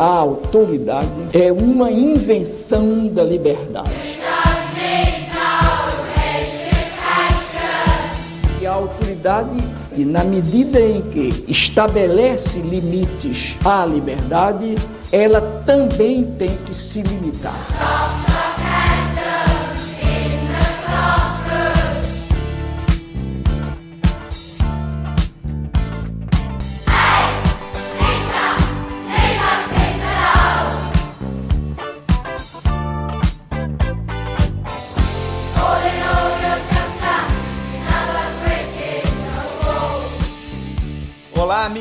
A autoridade é uma invenção da liberdade. E a autoridade, na medida em que estabelece limites à liberdade, ela também tem que se limitar.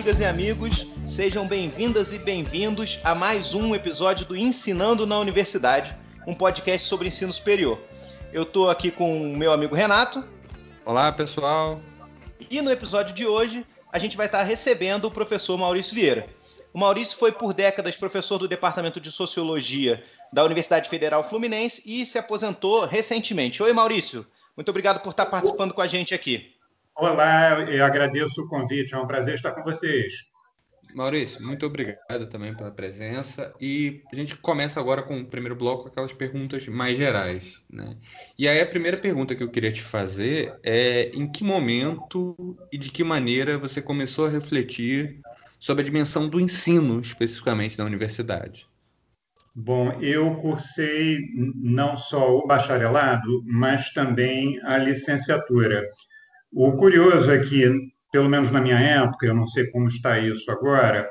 Amigas e amigos, sejam bem-vindas e bem-vindos a mais um episódio do Ensinando na Universidade, um podcast sobre ensino superior. Eu estou aqui com o meu amigo Renato. Olá, pessoal. E no episódio de hoje, a gente vai estar recebendo o professor Maurício Vieira. O Maurício foi por décadas professor do Departamento de Sociologia da Universidade Federal Fluminense e se aposentou recentemente. Oi, Maurício. Muito obrigado por estar participando com a gente aqui. Olá, eu agradeço o convite, é um prazer estar com vocês. Maurício, muito obrigado também pela presença. E a gente começa agora com o primeiro bloco, aquelas perguntas mais gerais. Né? E aí a primeira pergunta que eu queria te fazer é em que momento e de que maneira você começou a refletir sobre a dimensão do ensino, especificamente na universidade? Bom, eu cursei não só o bacharelado, mas também a licenciatura. O curioso é que, pelo menos na minha época, eu não sei como está isso agora,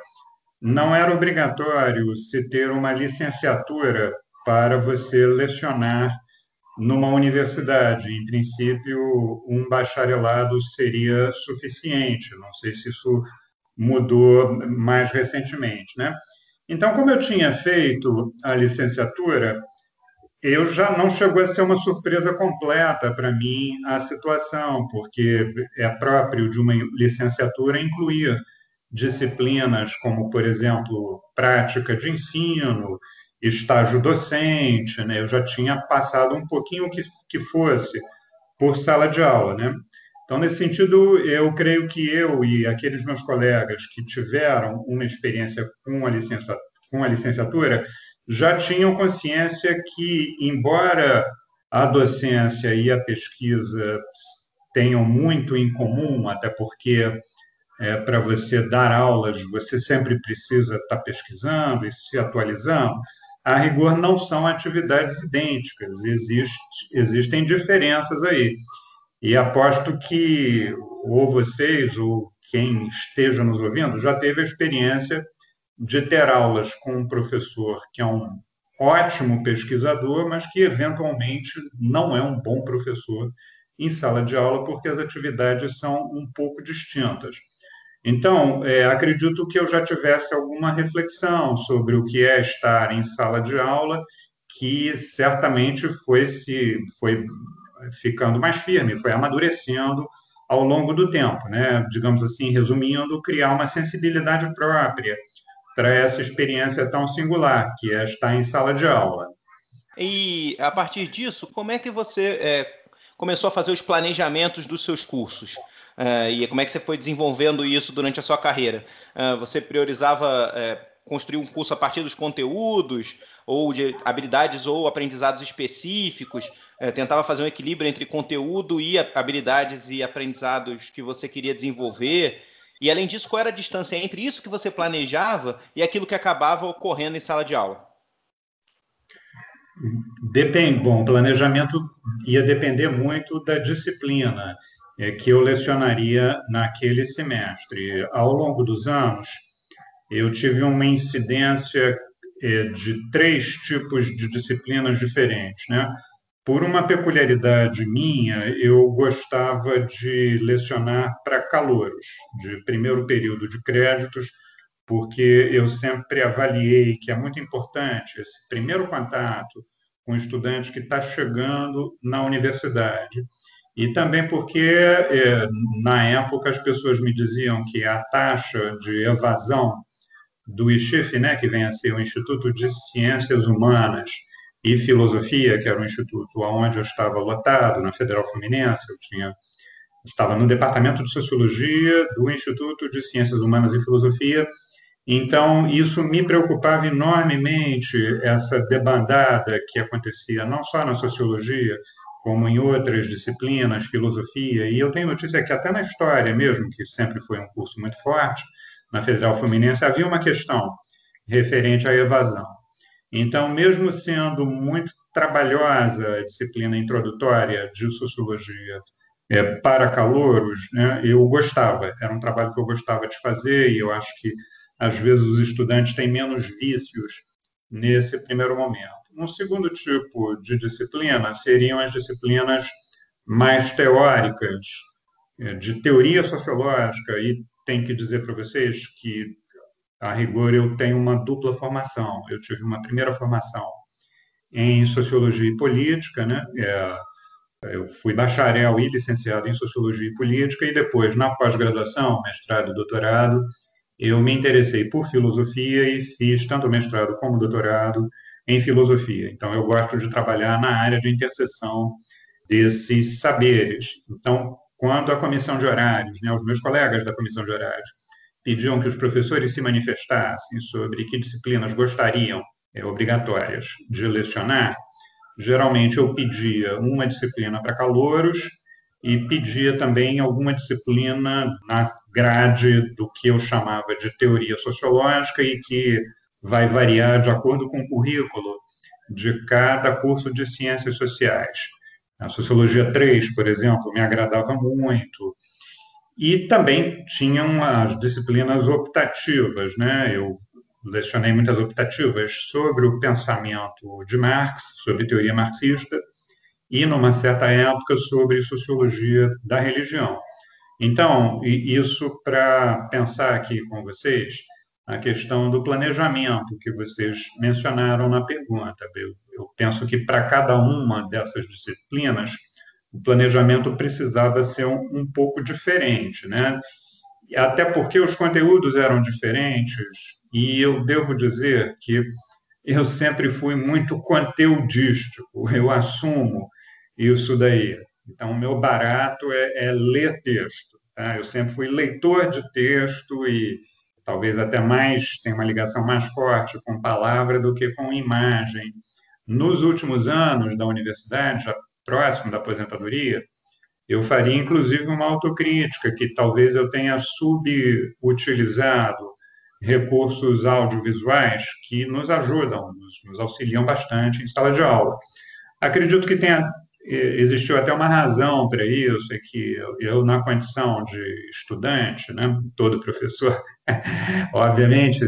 não era obrigatório se ter uma licenciatura para você lecionar numa universidade. Em princípio, um bacharelado seria suficiente. Não sei se isso mudou mais recentemente, né? Então, como eu tinha feito a licenciatura, eu já não chegou a ser uma surpresa completa para mim a situação, porque é próprio de uma licenciatura incluir disciplinas como, por exemplo, prática de ensino, estágio docente, né? Eu já tinha passado um pouquinho que, que fosse por sala de aula, né? Então, nesse sentido, eu creio que eu e aqueles meus colegas que tiveram uma experiência com a com a licenciatura já tinham consciência que, embora a docência e a pesquisa tenham muito em comum, até porque é, para você dar aulas você sempre precisa estar tá pesquisando e se atualizando, a rigor não são atividades idênticas, existe, existem diferenças aí. E aposto que ou vocês ou quem esteja nos ouvindo já teve a experiência de ter aulas com um professor que é um ótimo pesquisador, mas que eventualmente não é um bom professor em sala de aula, porque as atividades são um pouco distintas. Então, é, acredito que eu já tivesse alguma reflexão sobre o que é estar em sala de aula, que certamente foi se foi ficando mais firme, foi amadurecendo ao longo do tempo, né? Digamos assim, resumindo, criar uma sensibilidade própria para essa experiência tão singular, que é estar em sala de aula. E a partir disso, como é que você é, começou a fazer os planejamentos dos seus cursos? É, e como é que você foi desenvolvendo isso durante a sua carreira? É, você priorizava é, construir um curso a partir dos conteúdos, ou de habilidades ou aprendizados específicos? É, tentava fazer um equilíbrio entre conteúdo e habilidades e aprendizados que você queria desenvolver? E além disso, qual era a distância entre isso que você planejava e aquilo que acabava ocorrendo em sala de aula? Depende. Bom, o planejamento ia depender muito da disciplina é, que eu lecionaria naquele semestre. Ao longo dos anos, eu tive uma incidência é, de três tipos de disciplinas diferentes, né? Por uma peculiaridade minha, eu gostava de lecionar para calouros, de primeiro período de créditos, porque eu sempre avaliei que é muito importante esse primeiro contato com o estudante que está chegando na universidade. E também porque, é, na época, as pessoas me diziam que a taxa de evasão do ICHIF, né, que vem a ser o Instituto de Ciências Humanas, e filosofia, que era um instituto onde eu estava lotado, na Federal Fluminense, eu tinha estava no departamento de sociologia do Instituto de Ciências Humanas e Filosofia Então, isso me preocupava enormemente, essa debandada que acontecia não só na sociologia, como em outras disciplinas, filosofia, e eu tenho notícia que até na história mesmo, que sempre foi um curso muito forte, na Federal Fluminense, havia uma questão referente à evasão. Então, mesmo sendo muito trabalhosa a disciplina introdutória de sociologia é, para calouros, né, eu gostava, era um trabalho que eu gostava de fazer e eu acho que às vezes os estudantes têm menos vícios nesse primeiro momento. Um segundo tipo de disciplina seriam as disciplinas mais teóricas, é, de teoria sociológica, e tem que dizer para vocês que, a rigor, eu tenho uma dupla formação. Eu tive uma primeira formação em sociologia e política, né? É, eu fui bacharel e licenciado em sociologia e política, e depois, na pós-graduação, mestrado e doutorado, eu me interessei por filosofia e fiz tanto mestrado como doutorado em filosofia. Então, eu gosto de trabalhar na área de interseção desses saberes. Então, quando a comissão de horários, né, os meus colegas da comissão de horários, pediam que os professores se manifestassem sobre que disciplinas gostariam é, obrigatórias de lecionar, geralmente eu pedia uma disciplina para calouros e pedia também alguma disciplina na grade do que eu chamava de teoria sociológica e que vai variar de acordo com o currículo de cada curso de ciências sociais. A Sociologia 3, por exemplo, me agradava muito. E também tinham as disciplinas optativas, né? Eu lecionei muitas optativas sobre o pensamento de Marx, sobre teoria marxista, e, numa certa época, sobre sociologia da religião. Então, isso para pensar aqui com vocês a questão do planejamento que vocês mencionaram na pergunta. Eu, eu penso que para cada uma dessas disciplinas, o planejamento precisava ser um, um pouco diferente, né? Até porque os conteúdos eram diferentes, e eu devo dizer que eu sempre fui muito conteudístico, eu assumo isso daí. Então, o meu barato é, é ler texto. Tá? Eu sempre fui leitor de texto e talvez até mais, tem uma ligação mais forte com palavra do que com imagem. Nos últimos anos da universidade, já próximo da aposentadoria, eu faria inclusive uma autocrítica, que talvez eu tenha subutilizado recursos audiovisuais que nos ajudam, nos, nos auxiliam bastante em sala de aula. Acredito que tenha existiu até uma razão para isso, é que eu, na condição de estudante, né, todo professor, obviamente,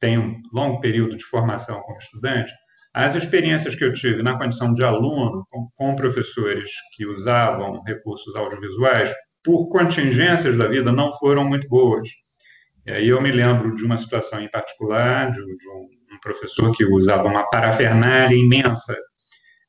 tem um longo período de formação como estudante, as experiências que eu tive na condição de aluno, com, com professores que usavam recursos audiovisuais, por contingências da vida, não foram muito boas. E aí eu me lembro de uma situação em particular, de, de um, um professor que usava uma parafernália imensa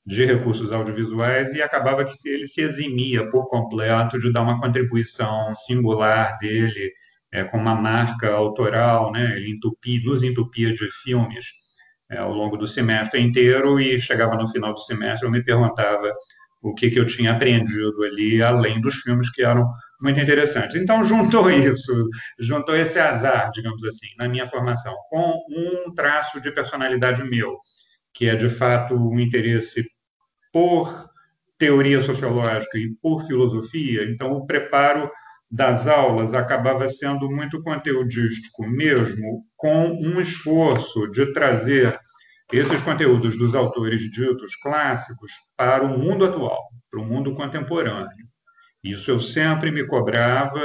de recursos audiovisuais e acabava que ele se eximia por completo de dar uma contribuição singular dele é, com uma marca autoral, né? Ele entupia, nos entupia de filmes é, ao longo do semestre inteiro e chegava no final do semestre eu me perguntava o que, que eu tinha aprendido ali, além dos filmes que eram muito interessantes. Então, juntou isso, juntou esse azar, digamos assim, na minha formação, com um traço de personalidade meu, que é, de fato, o um interesse por teoria sociológica e por filosofia, então o preparo das aulas acabava sendo muito conteudístico mesmo, com um esforço de trazer esses conteúdos dos autores ditos clássicos para o mundo atual, para o mundo contemporâneo. Isso eu sempre me cobrava,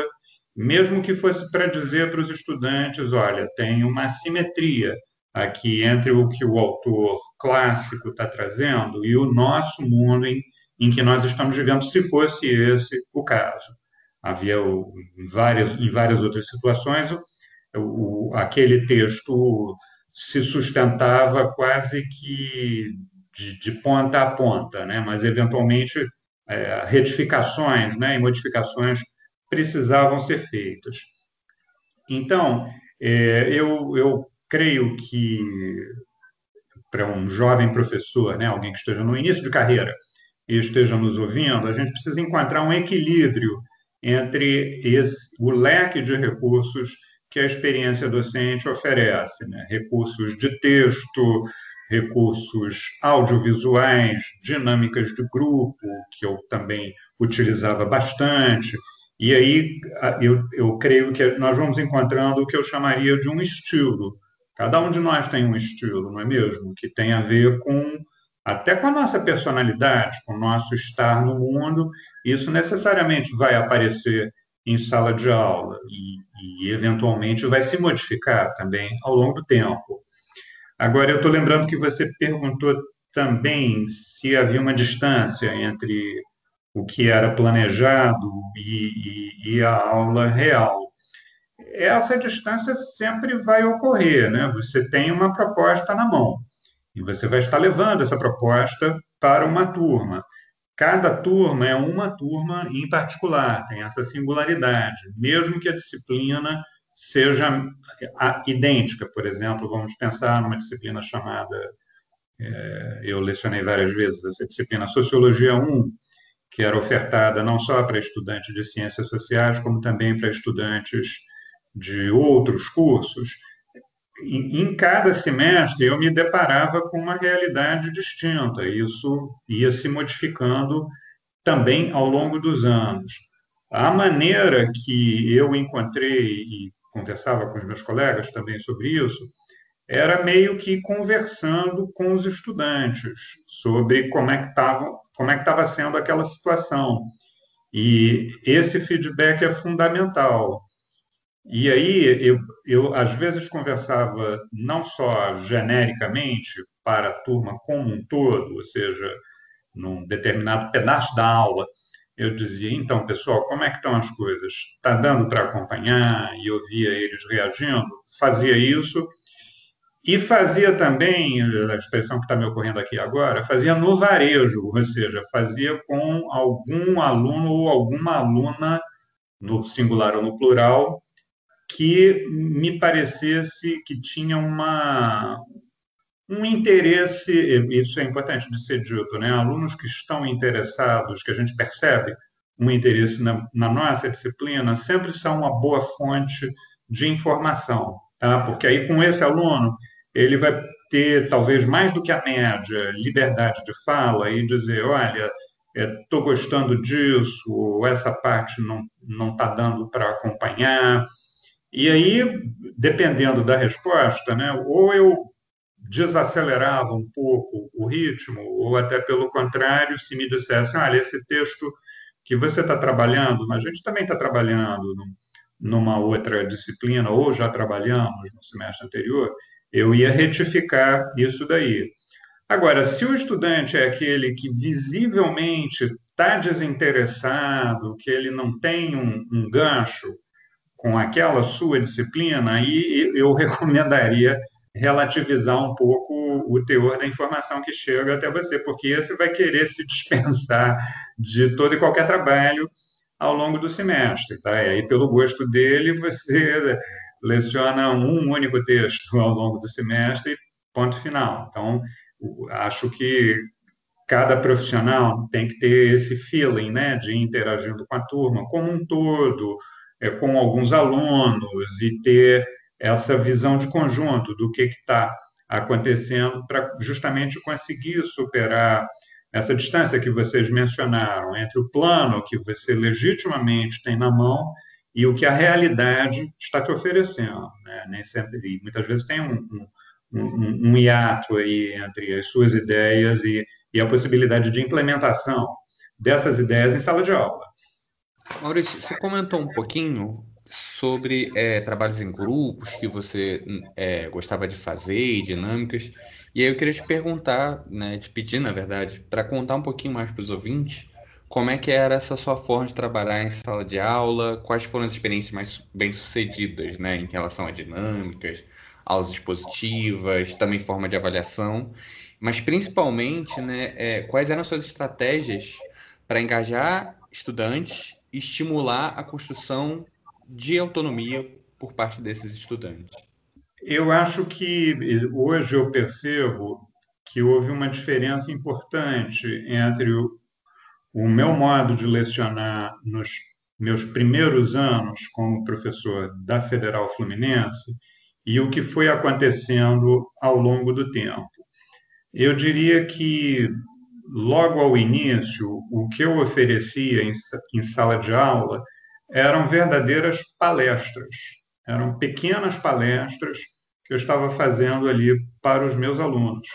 mesmo que fosse para dizer para os estudantes: olha, tem uma simetria aqui entre o que o autor clássico está trazendo e o nosso mundo em, em que nós estamos vivendo, se fosse esse o caso. Havia o, em, várias, em várias outras situações, o, o, aquele texto se sustentava quase que de, de ponta a ponta, né? mas eventualmente é, retificações né, e modificações precisavam ser feitas. Então, é, eu, eu creio que para um jovem professor, né, alguém que esteja no início de carreira e esteja nos ouvindo, a gente precisa encontrar um equilíbrio entre esse, o leque de recursos que a experiência docente oferece, né? recursos de texto, recursos audiovisuais, dinâmicas de grupo, que eu também utilizava bastante. E aí eu, eu creio que nós vamos encontrando o que eu chamaria de um estilo. Cada um de nós tem um estilo, não é mesmo? Que tem a ver com até com a nossa personalidade, com o nosso estar no mundo. Isso necessariamente vai aparecer em sala de aula e, e eventualmente vai se modificar também ao longo do tempo. Agora, eu estou lembrando que você perguntou também se havia uma distância entre o que era planejado e, e, e a aula real. Essa distância sempre vai ocorrer, né? Você tem uma proposta na mão e você vai estar levando essa proposta para uma turma. Cada turma é uma turma em particular, tem essa singularidade, mesmo que a disciplina seja idêntica. Por exemplo, vamos pensar numa disciplina chamada, é, eu lecionei várias vezes, essa disciplina Sociologia 1, que era ofertada não só para estudantes de ciências sociais, como também para estudantes de outros cursos em cada semestre eu me deparava com uma realidade distinta. Isso ia se modificando também ao longo dos anos. A maneira que eu encontrei e conversava com os meus colegas também sobre isso era meio que conversando com os estudantes sobre como é que estava como é que estava sendo aquela situação. E esse feedback é fundamental. E aí eu, eu às vezes conversava não só genericamente para a turma como um todo, ou seja, num determinado pedaço da aula, eu dizia, então, pessoal, como é que estão as coisas? Está dando para acompanhar? E eu via eles reagindo. Fazia isso e fazia também, a expressão que está me ocorrendo aqui agora, fazia no varejo, ou seja, fazia com algum aluno ou alguma aluna, no singular ou no plural, que me parecesse que tinha uma, um interesse, isso é importante de ser dito, né? alunos que estão interessados, que a gente percebe um interesse na, na nossa disciplina, sempre são uma boa fonte de informação, tá? porque aí com esse aluno, ele vai ter, talvez mais do que a média, liberdade de fala e dizer, olha, estou é, gostando disso, ou essa parte não está dando para acompanhar, e aí, dependendo da resposta, né, ou eu desacelerava um pouco o ritmo, ou até pelo contrário, se me dissesse, olha, esse texto que você está trabalhando, mas a gente também está trabalhando numa outra disciplina, ou já trabalhamos no semestre anterior, eu ia retificar isso daí. Agora, se o estudante é aquele que visivelmente está desinteressado, que ele não tem um, um gancho, com aquela sua disciplina, aí eu recomendaria relativizar um pouco o teor da informação que chega até você, porque esse vai querer se dispensar de todo e qualquer trabalho ao longo do semestre, tá? E aí, pelo gosto dele, você leciona um único texto ao longo do semestre, ponto final. Então, acho que cada profissional tem que ter esse feeling, né, de interagindo com a turma como um todo, é, com alguns alunos e ter essa visão de conjunto do que está acontecendo para justamente conseguir superar essa distância que vocês mencionaram entre o plano que você legitimamente tem na mão e o que a realidade está te oferecendo. Né? Nem sempre, e muitas vezes tem um, um, um, um hiato aí entre as suas ideias e, e a possibilidade de implementação dessas ideias em sala de aula. Maurício, você comentou um pouquinho sobre é, trabalhos em grupos que você é, gostava de fazer e dinâmicas. E aí eu queria te perguntar, né, te pedir, na verdade, para contar um pouquinho mais para os ouvintes como é que era essa sua forma de trabalhar em sala de aula, quais foram as experiências mais bem-sucedidas, né, em relação a dinâmicas, aulas expositivas, também forma de avaliação, mas principalmente, né, é, quais eram suas estratégias para engajar estudantes estimular a construção de autonomia por parte desses estudantes? Eu acho que hoje eu percebo que houve uma diferença importante entre o, o meu modo de lecionar nos meus primeiros anos como professor da Federal Fluminense e o que foi acontecendo ao longo do tempo. Eu diria que, logo ao início, o que eu oferecia em, sala de aula eram verdadeiras palestras, eram pequenas palestras que eu estava fazendo ali para os meus alunos.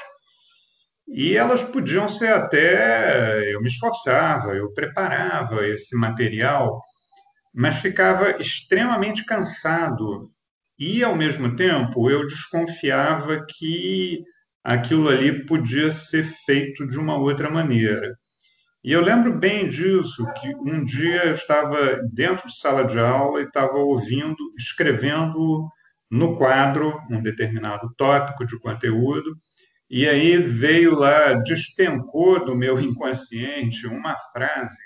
E elas podiam ser até. Eu me esforçava, eu preparava esse material, mas ficava extremamente cansado. E, ao mesmo tempo, eu desconfiava que aquilo ali podia ser feito de uma outra maneira. E eu lembro bem disso, que um dia eu estava dentro de sala de aula e estava ouvindo, escrevendo no quadro um determinado tópico de conteúdo, e aí veio lá, despencou do meu inconsciente uma frase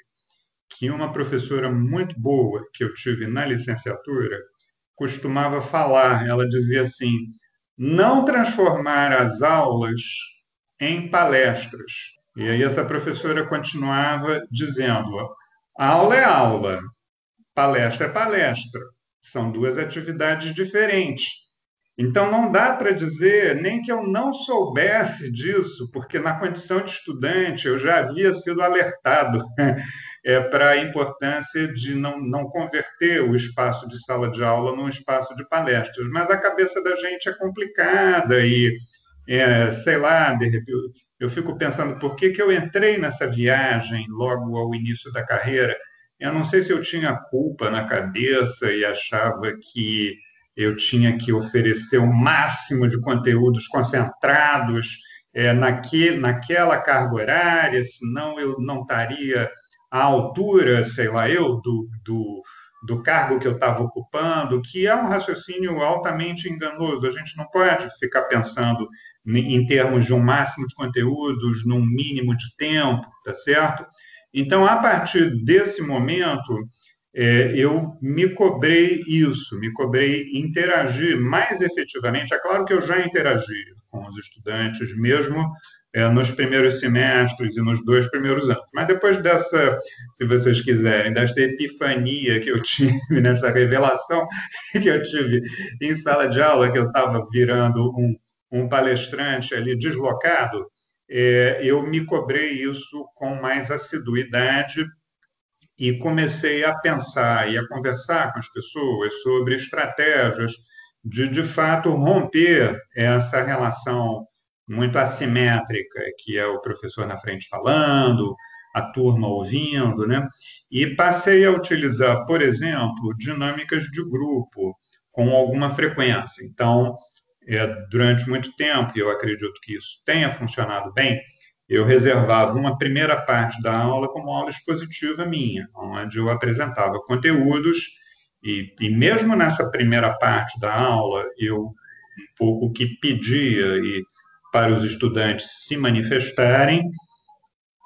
que uma professora muito boa que eu tive na licenciatura costumava falar. Ela dizia assim: não transformar as aulas em palestras. E aí essa professora continuava dizendo: aula é aula, palestra é palestra. São duas atividades diferentes. Então, não dá para dizer nem que eu não soubesse disso, porque na condição de estudante eu já havia sido alertado é, para a importância de não, não converter o espaço de sala de aula num espaço de palestras. Mas a cabeça da gente é complicada e, é, sei lá, de repente, eu fico pensando por que, que eu entrei nessa viagem logo ao início da carreira. Eu não sei se eu tinha culpa na cabeça e achava que eu tinha que oferecer o máximo de conteúdos concentrados é, naque, naquela carga horária, senão eu não estaria à altura, sei lá eu, do, do, do cargo que eu estava ocupando, que é um raciocínio altamente enganoso. A gente não pode ficar pensando em termos de um máximo de conteúdos, num mínimo de tempo, tá certo? Então, a partir desse momento, é, eu me cobrei isso, me cobrei interagir mais efetivamente. É claro que eu já interagi com os estudantes, mesmo nos primeiros semestres e nos dois primeiros anos. Mas depois dessa, se vocês quiserem, desta epifania que eu tive, nessa revelação que eu tive em sala de aula, que eu estava virando um, um palestrante ali deslocado, é, eu me cobrei isso com mais assiduidade e comecei a pensar e a conversar com as pessoas sobre estratégias de, de fato, romper essa relação muito assimétrica, que é o professor na frente falando, a turma ouvindo, né? E passei a utilizar, por exemplo, dinâmicas de grupo com alguma frequência. Então, é, durante muito tempo, e eu acredito que isso tenha funcionado bem, eu reservava uma primeira parte da aula como aula expositiva minha, onde eu apresentava conteúdos e, e mesmo nessa primeira parte da aula, eu um pouco que pedia e para os estudantes se manifestarem,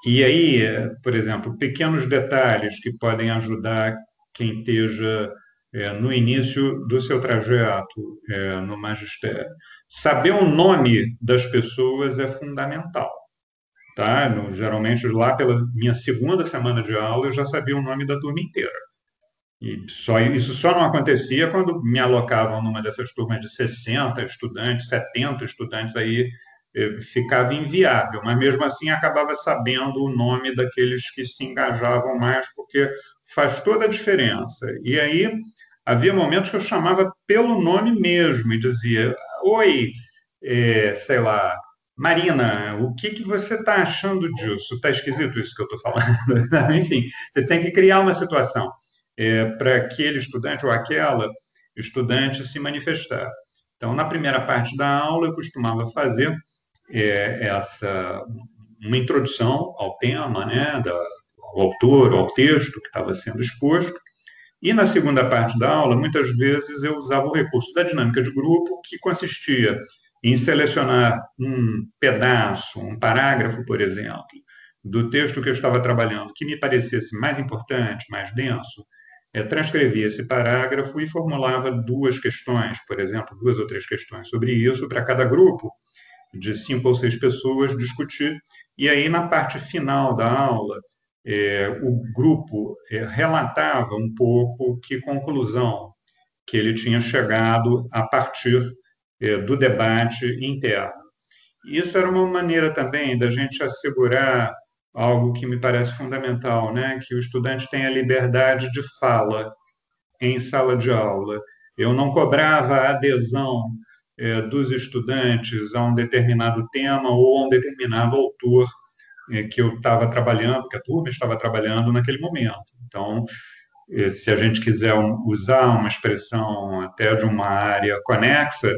e aí, por exemplo, pequenos detalhes que podem ajudar quem esteja é, no início do seu trajeto é, no magistério. Saber o nome das pessoas é fundamental tá? No, geralmente lá pela minha segunda semana de aula eu já sabia o nome da turma inteira. E só isso só não acontecia quando me alocavam numa dessas turmas de 60 estudantes, 70 estudantes aí ficava inviável, mas mesmo assim acabava sabendo o nome daqueles que se engajavam mais, porque faz toda a diferença. E aí havia momentos que eu chamava pelo nome mesmo e dizia: Oi, é, sei lá, Marina, o que, que você está achando disso? Está esquisito isso que eu estou falando? Enfim, você tem que criar uma situação é, para aquele estudante ou aquela estudante se manifestar. Então, na primeira parte da aula, eu costumava fazer é, essa uma introdução ao tema, né, da, ao autor, ao texto que estava sendo exposto. E na segunda parte da aula, muitas vezes eu usava o recurso da dinâmica de grupo, que consistia em selecionar um pedaço, um parágrafo, por exemplo, do texto que eu estava trabalhando que me parecesse mais importante, mais denso, é, transcrevia esse parágrafo e formulava duas questões, por exemplo, duas ou três questões sobre isso para cada grupo de cinco ou seis pessoas discutir. E aí, na parte final da aula, é, o grupo é, relatava um pouco que conclusão que ele tinha chegado a partir é, do debate interno. Isso era uma maneira também da gente assegurar algo que me parece fundamental, né? que o estudante tenha liberdade de fala em sala de aula. Eu não cobrava adesão é, dos estudantes a um determinado tema ou a um determinado autor é, que eu estava trabalhando, que a turma estava trabalhando naquele momento. Então, é, se a gente quiser usar uma expressão até de uma área conexa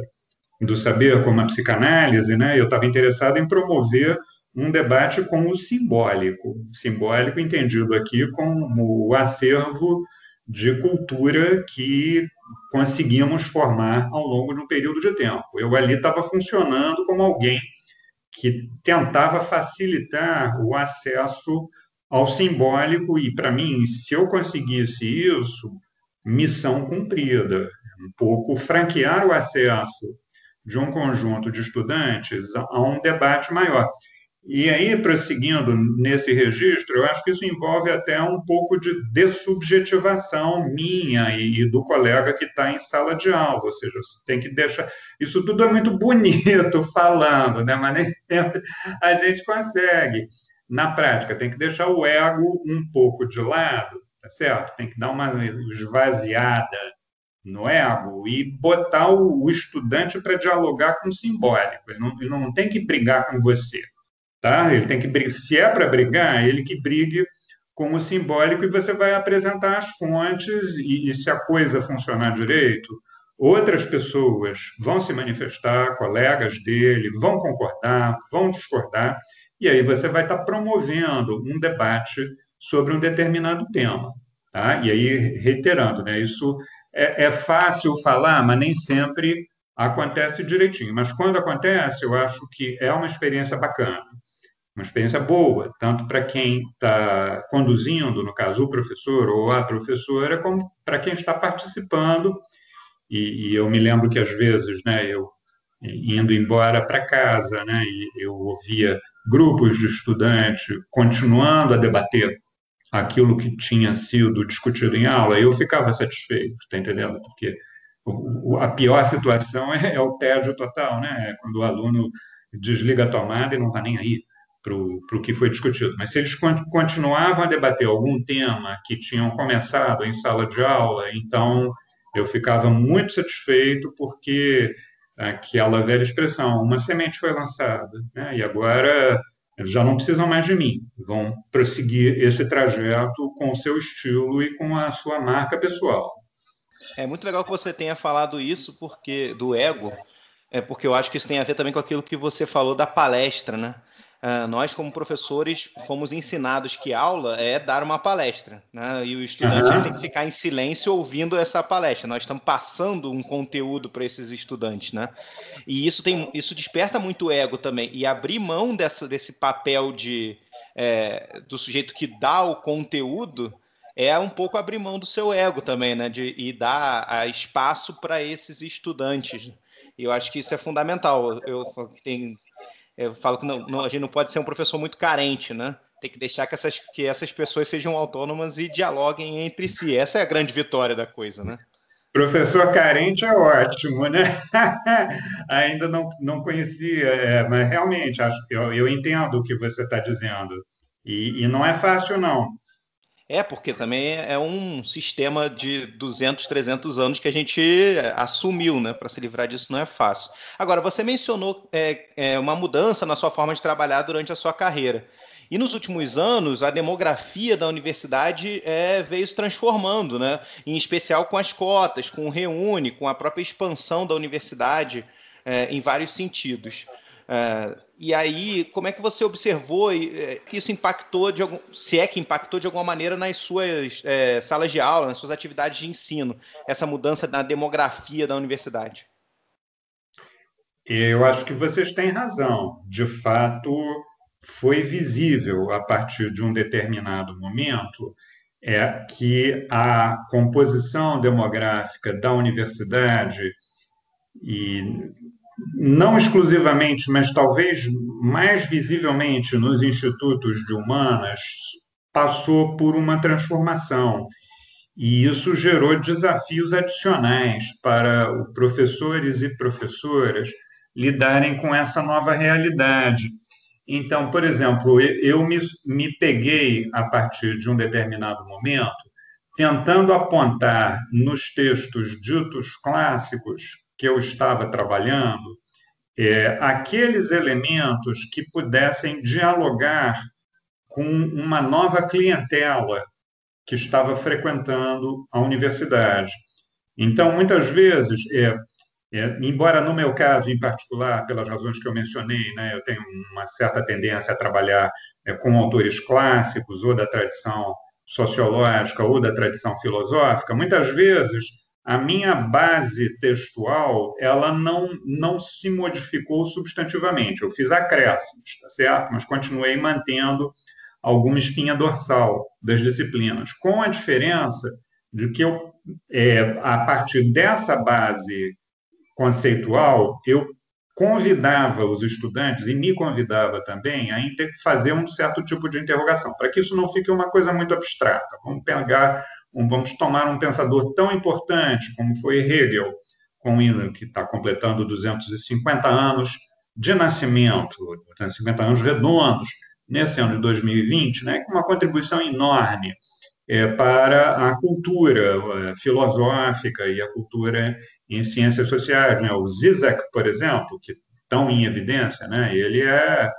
do saber, como a psicanálise, né, eu estava interessado em promover um debate com o simbólico, simbólico entendido aqui como o acervo de cultura que conseguimos formar ao longo de um período de tempo. Eu ali estava funcionando como alguém que tentava facilitar o acesso ao simbólico e para mim, se eu conseguisse isso, missão cumprida, um pouco franquear o acesso de um conjunto de estudantes a um debate maior. E aí, prosseguindo nesse registro, eu acho que isso envolve até um pouco de dessubjetivação minha e, do colega que está em sala de aula, ou seja, tem que deixar. Isso tudo é muito bonito falando, né? mas nem sempre a gente consegue. Na prática, tem que deixar o ego um pouco de lado, tá certo? Tem que dar uma esvaziada no ego e botar o, estudante para dialogar com o simbólico. Ele não, ele não tem que brigar com você Tá? Ele tem que se é para brigar, ele que brigue com o simbólico e você vai apresentar as fontes e, e se a coisa funcionar direito, outras pessoas vão se manifestar, colegas dele, vão concordar, vão discordar, e aí você vai estar promovendo um debate sobre um determinado tema. Tá? E aí, reiterando, né, isso é, é fácil falar, mas nem sempre acontece direitinho. Mas quando acontece, eu acho que é uma experiência bacana uma experiência boa, tanto para quem está conduzindo, no caso, o professor ou a professora, como para quem está participando. E, e, eu me lembro que, às vezes, né, eu indo embora para casa, né, eu ouvia grupos de estudantes continuando a debater aquilo que tinha sido discutido em aula, eu ficava satisfeito, está entendendo? Porque a pior situação é, é o tédio total, né? É quando o aluno desliga a tomada e não está nem aí para o que foi discutido. Mas se eles continuavam a debater algum tema que tinham começado em sala de aula, então eu ficava muito satisfeito porque aquela velha expressão, uma semente foi lançada, né? e agora já não precisam mais de mim, vão prosseguir esse trajeto com o seu estilo e com a sua marca pessoal. É muito legal que você tenha falado isso, porque do ego, é porque eu acho que isso tem a ver também com aquilo que você falou da palestra, né? Uh, nós, como professores, fomos ensinados que aula é dar uma palestra, né? E o estudante uhum. tem que ficar em silêncio ouvindo essa palestra. Nós estamos passando um conteúdo para esses estudantes, né? E isso tem, isso desperta muito ego também. E abrir mão dessa, desse papel de é, do sujeito que dá o conteúdo é um pouco abrir mão do seu ego também, né? De, e dar a, espaço para esses estudantes. E eu acho que isso é fundamental. Eu tenho eu falo que não, não, a gente não pode ser um professor muito carente, né? Tem que deixar que essas, que essas pessoas sejam autônomas e dialoguem entre si. Essa é a grande vitória da coisa, né? Professor carente é ótimo, né? Ainda não, não conhecia, é, mas realmente acho eu, eu entendo o que você está dizendo. E, e não é fácil, não. É, porque também é um sistema de 200, 300 anos que a gente assumiu, né? Para se livrar disso não é fácil. Agora, você mencionou é, é, uma mudança na sua forma de trabalhar durante a sua carreira. E nos últimos anos, a demografia da universidade é, veio se transformando, né? em especial com as cotas, com o Reúne, com a própria expansão da universidade é, em vários sentidos. É, e aí, como é que você observou é, que isso impactou, de algum, se é que impactou de alguma maneira nas suas é, salas de aula, nas suas atividades de ensino, essa mudança na demografia da universidade? Eu acho que vocês têm razão. De fato, foi visível a partir de um determinado momento é que a composição demográfica da universidade e não exclusivamente, mas talvez mais visivelmente nos institutos de humanas, passou por uma transformação. E isso gerou desafios adicionais para professores e professoras lidarem com essa nova realidade. Então, por exemplo, eu me, me peguei, a partir de um determinado momento, tentando apontar nos textos ditos clássicos que eu estava trabalhando, é, aqueles elementos que pudessem dialogar com uma nova clientela que estava frequentando a universidade. Então, muitas vezes, é, é, embora no meu caso em particular, pelas razões que eu mencionei, né, eu tenho uma certa tendência a trabalhar é, com autores clássicos ou da tradição sociológica ou da tradição filosófica, muitas vezes a minha base textual ela não, não se modificou substantivamente. Eu fiz acréscimos, tá certo? Mas continuei mantendo alguma espinha dorsal das disciplinas, com a diferença de que eu, é, a partir dessa base conceitual, eu convidava os estudantes, e me convidava também, a fazer um certo tipo de interrogação, para que isso não fique uma coisa muito abstrata. Vamos pegar, vamos tomar um pensador tão importante como foi Hegel, com que está completando 250 anos de nascimento, 250 anos redondos, nesse ano de 2020, né, com uma contribuição enorme é, para a cultura é, filosófica e a cultura em ciências sociais. Né? O Zizek, por exemplo, que estão em evidência, né? ele é,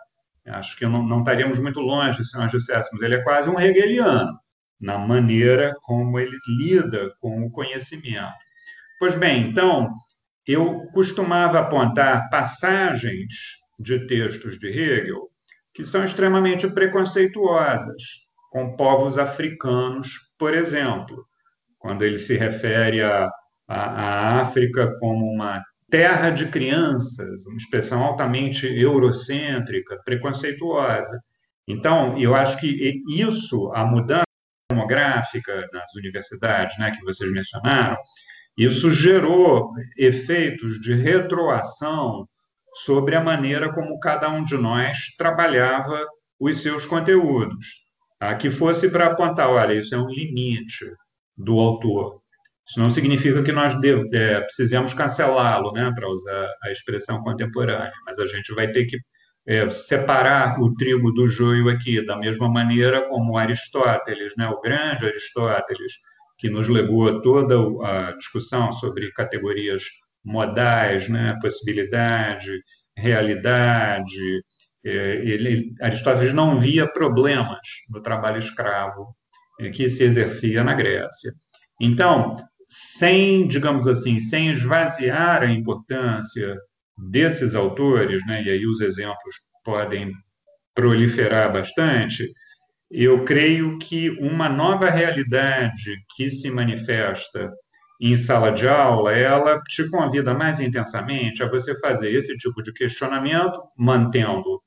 acho que não, não estaríamos muito longe se nós disséssemos, ele é quase um hegeliano na maneira como ele lida com o conhecimento. Pois bem, então, eu costumava apontar passagens de textos de Hegel que são extremamente preconceituosas com povos africanos, por exemplo, quando ele se refere a África como uma terra de crianças, uma expressão altamente eurocêntrica, preconceituosa. Então, eu acho que isso, a mudança demográfica nas universidades, né, que vocês mencionaram, isso gerou efeitos de retroação sobre a maneira como cada um de nós trabalhava os seus conteúdos. Tá? Que fosse para apontar, olha, isso é um limite do autor. Isso não significa que nós deve, é, precisamos cancelá-lo, né, para usar a expressão contemporânea, mas a gente vai ter que é, separar o trigo do joio aqui, da mesma maneira como Aristóteles, né, o grande Aristóteles, que nos legou toda a discussão sobre categorias modais, né? possibilidade, realidade. É, ele, Aristóteles não via problemas no trabalho escravo é, que se exercia na Grécia. Então, sem, digamos assim, sem esvaziar a importância desses autores, né, e aí os exemplos podem proliferar bastante, eu creio que uma nova realidade que se manifesta em sala de aula, ela te convida mais intensamente a você fazer esse tipo de questionamento, mantendo,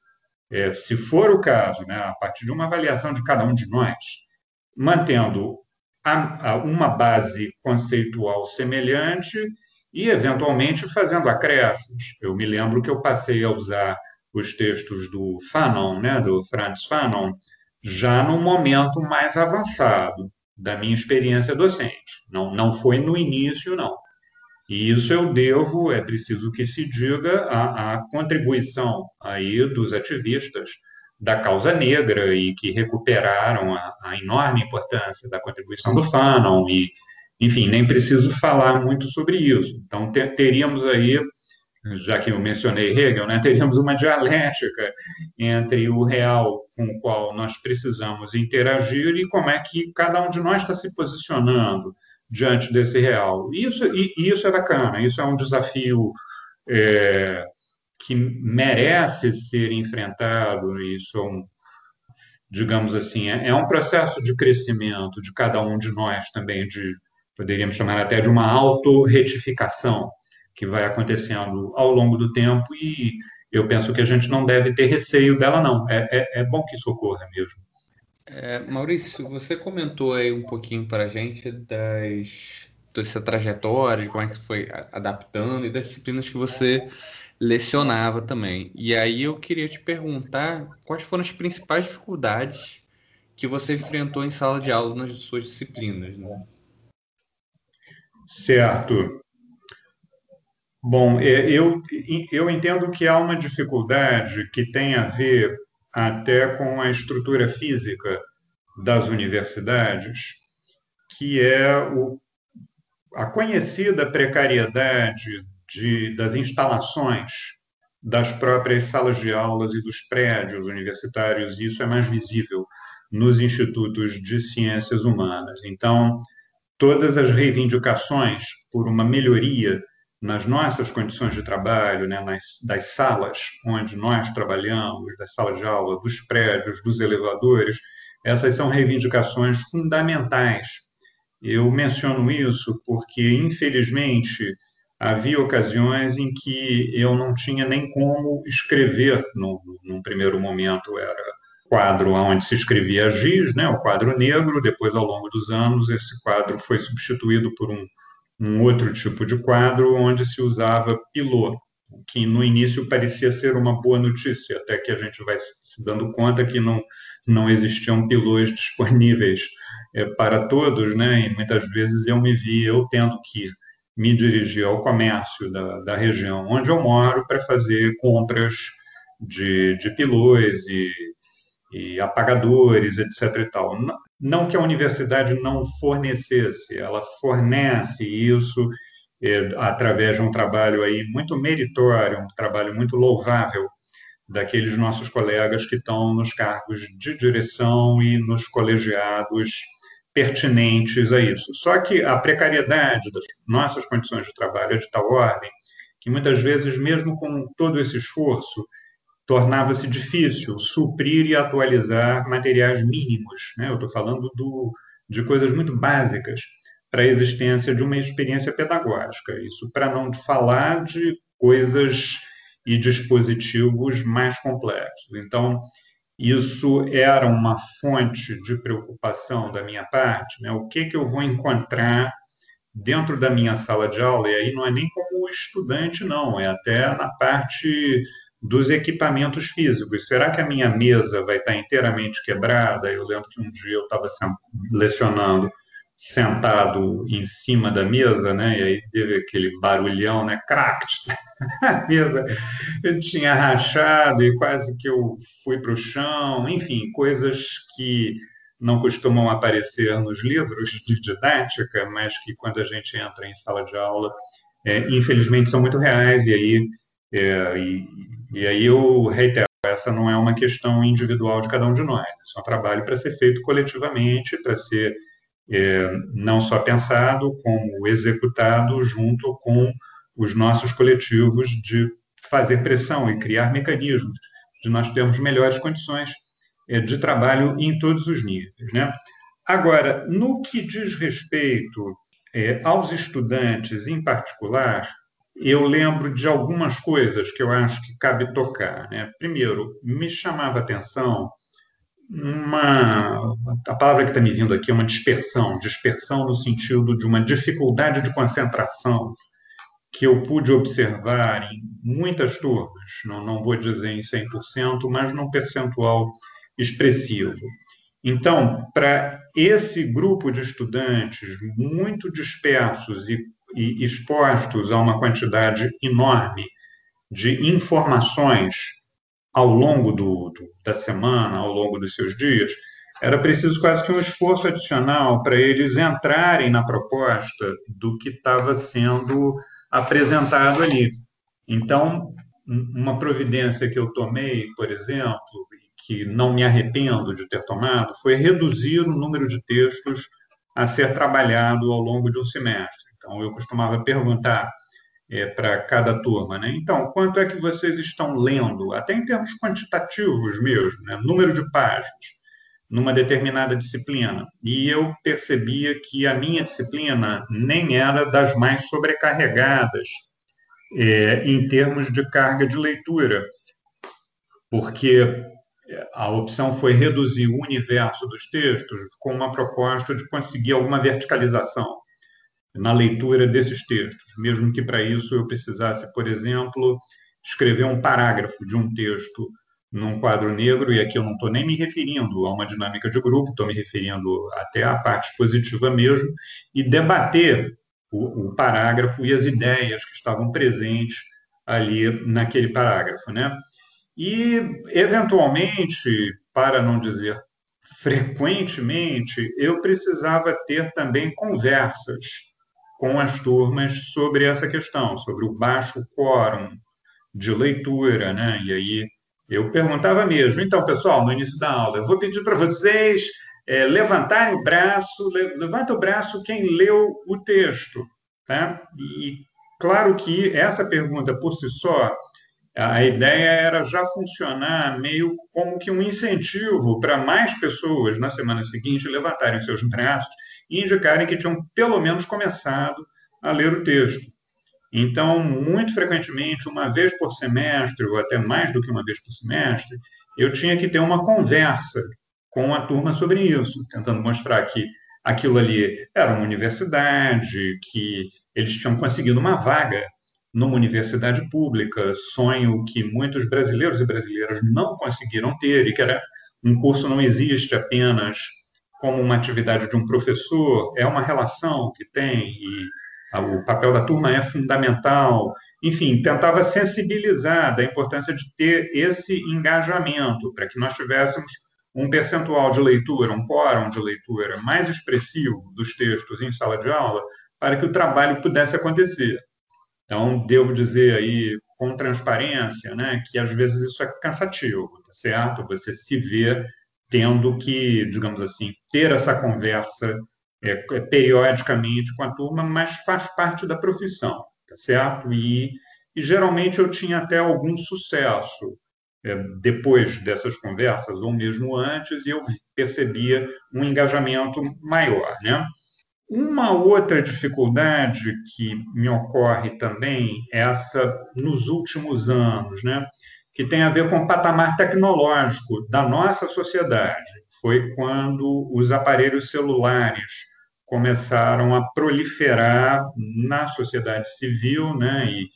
é, se for o caso, né, a partir de uma avaliação de cada um de nós, mantendo a, a uma base conceitual semelhante e, eventualmente, fazendo acréscimos. Eu me lembro que eu passei a usar os textos do Fanon, né, do Franz Fanon, já num momento mais avançado da minha experiência docente. Não, não foi no início, não. E isso eu devo, é preciso que se diga, à, à contribuição aí dos ativistas da causa negra e que recuperaram a, a enorme importância da contribuição do Fanon e, enfim, nem preciso falar muito sobre isso. Então, ter, teríamos aí já que eu mencionei Hegel, né, teríamos uma dialética entre o real com o qual nós precisamos interagir e como é que cada um de nós está se posicionando diante desse real. Isso, e, isso é bacana, isso é um desafio é, que merece ser enfrentado, isso é um, digamos assim, é, é um processo de crescimento de cada um de nós também, de poderíamos chamar até de uma autorretificação que vai acontecendo ao longo do tempo e eu penso que a gente não deve ter receio dela, não. É, é, é bom que isso ocorra mesmo. É, Maurício, você comentou aí um pouquinho para a gente das, dessa trajetória, de como é que foi adaptando e das disciplinas que você lecionava também. E aí eu queria te perguntar quais foram as principais dificuldades que você enfrentou em sala de aula nas suas disciplinas, né? Certo. Bom, é, eu, eu entendo que há uma dificuldade que tem a ver até com a estrutura física das universidades, que é o, a conhecida precariedade de, das instalações das próprias salas de aulas e dos prédios universitários. Isso é mais visível nos institutos de ciências humanas. Então, todas as reivindicações por uma melhoria nas nossas condições de trabalho, né, nas, das salas onde nós trabalhamos, das salas de aula, dos prédios, dos elevadores, essas são reivindicações fundamentais. Eu menciono isso porque, infelizmente, havia ocasiões em que eu não tinha nem como escrever no, num primeiro momento. Era quadro onde se escrevia giz, né, o quadro negro. Depois, ao longo dos anos, esse quadro foi substituído por um um outro tipo de quadro onde se usava pilô, que no início parecia ser uma boa notícia, até que a gente vai se dando conta que não, não existiam pilôs disponíveis é, para todos, né? e muitas vezes eu me vi eu tendo que me dirigir ao comércio da, da região onde eu moro para fazer compras de, de pilôs e e apagadores, etc. E tal. Não que a universidade não fornecesse, ela fornece isso é, através de um trabalho aí muito meritório, um trabalho muito louvável daqueles nossos colegas que estão nos cargos de direção e nos colegiados pertinentes a isso. Só que a precariedade das nossas condições de trabalho é de tal ordem que muitas vezes, mesmo com todo esse esforço, tornava-se difícil suprir e atualizar materiais mínimos. Né? Eu estou falando do, de coisas muito básicas para a existência de uma experiência pedagógica. Isso para não falar de coisas e dispositivos mais complexos. Então, isso era uma fonte de preocupação da minha parte, né? O que que eu vou encontrar dentro da minha sala de aula? E aí não é nem como estudante, não, é até na parte dos equipamentos físicos. Será que a minha mesa vai estar inteiramente quebrada? Eu lembro que um dia eu estava lecionando sentado em cima da mesa, né? E aí teve aquele barulhão, né? Cracked! A mesa eu tinha rachado e quase que eu fui para o chão. Enfim, coisas que não costumam aparecer nos livros de didática, mas que quando a gente entra em sala de aula, é, infelizmente são muito reais e aí é, e, e aí eu reitero, essa não é uma questão individual de cada um de nós, isso é um trabalho para ser feito coletivamente, para ser é, não só pensado, como executado junto com os nossos coletivos de fazer pressão e criar mecanismos de nós termos melhores condições é, de trabalho em todos os níveis. Né? Agora, no que diz respeito é, aos estudantes em particular, eu lembro de algumas coisas que eu acho que cabe tocar. Né? Primeiro, me chamava a atenção uma. A palavra que está me vindo aqui é uma dispersão dispersão no sentido de uma dificuldade de concentração que eu pude observar em muitas turmas, não, não vou dizer em 100%, mas num percentual expressivo. Então, para esse grupo de estudantes muito dispersos e e expostos a uma quantidade enorme de informações ao longo do, do, da semana, ao longo dos seus dias, era preciso quase que um esforço adicional para eles entrarem na proposta do que estava sendo apresentado ali. Então, uma providência que eu tomei, por exemplo, que não me arrependo de ter tomado, foi reduzir o número de textos a ser trabalhado ao longo de um semestre. Então, eu costumava perguntar é, para cada turma, né? Então, quanto é que vocês estão lendo, até em termos quantitativos mesmo, né? número de páginas, numa determinada disciplina? E eu percebia que a minha disciplina nem era das mais sobrecarregadas é, em termos de carga de leitura, porque a opção foi reduzir o universo dos textos com uma proposta de conseguir alguma verticalização na leitura desses textos, mesmo que para isso eu precisasse, por exemplo, escrever um parágrafo de um texto num quadro negro, e aqui eu não estou nem me referindo a uma dinâmica de grupo, estou me referindo até à parte positiva mesmo, e debater o, o, parágrafo e as ideias que estavam presentes ali naquele parágrafo. Né? E, eventualmente, para não dizer frequentemente, eu precisava ter também conversas com as turmas sobre essa questão, sobre o baixo quórum de leitura, né? E aí eu perguntava mesmo, então, pessoal, no início da aula, eu vou pedir para vocês é, levantarem o braço, le, levanta o braço quem leu o texto, tá? E claro que essa pergunta por si só, a ideia era já funcionar meio como que um incentivo para mais pessoas na semana seguinte levantarem seus braços indicarem que tinham pelo menos começado a ler o texto. Então, muito frequentemente, uma vez por semestre, ou até mais do que uma vez por semestre, eu tinha que ter uma conversa com a turma sobre isso, tentando mostrar que aquilo ali era uma universidade, que eles tinham conseguido uma vaga numa universidade pública, sonho que muitos brasileiros e brasileiras não conseguiram ter, e que era um curso não existe apenas como uma atividade de um professor, é uma relação que tem e o papel da turma é fundamental. Enfim, tentava sensibilizar da importância de ter esse engajamento para que nós tivéssemos um percentual de leitura, um quórum de leitura mais expressivo dos textos em sala de aula, para que o trabalho pudesse acontecer. Então, devo dizer aí com transparência, né, que às vezes isso é cansativo, tá certo? Você se vê tendo que, digamos assim, ter essa conversa é, é, periodicamente com a turma, mas faz parte da profissão, tá certo? E, e geralmente eu tinha até algum sucesso é, depois dessas conversas, ou mesmo antes, e eu percebia um engajamento maior, né? Uma outra dificuldade que me ocorre também, essa nos últimos anos, né? Que tem a ver com o patamar tecnológico da nossa sociedade. Foi quando os aparelhos celulares começaram a proliferar na sociedade civil, né? E,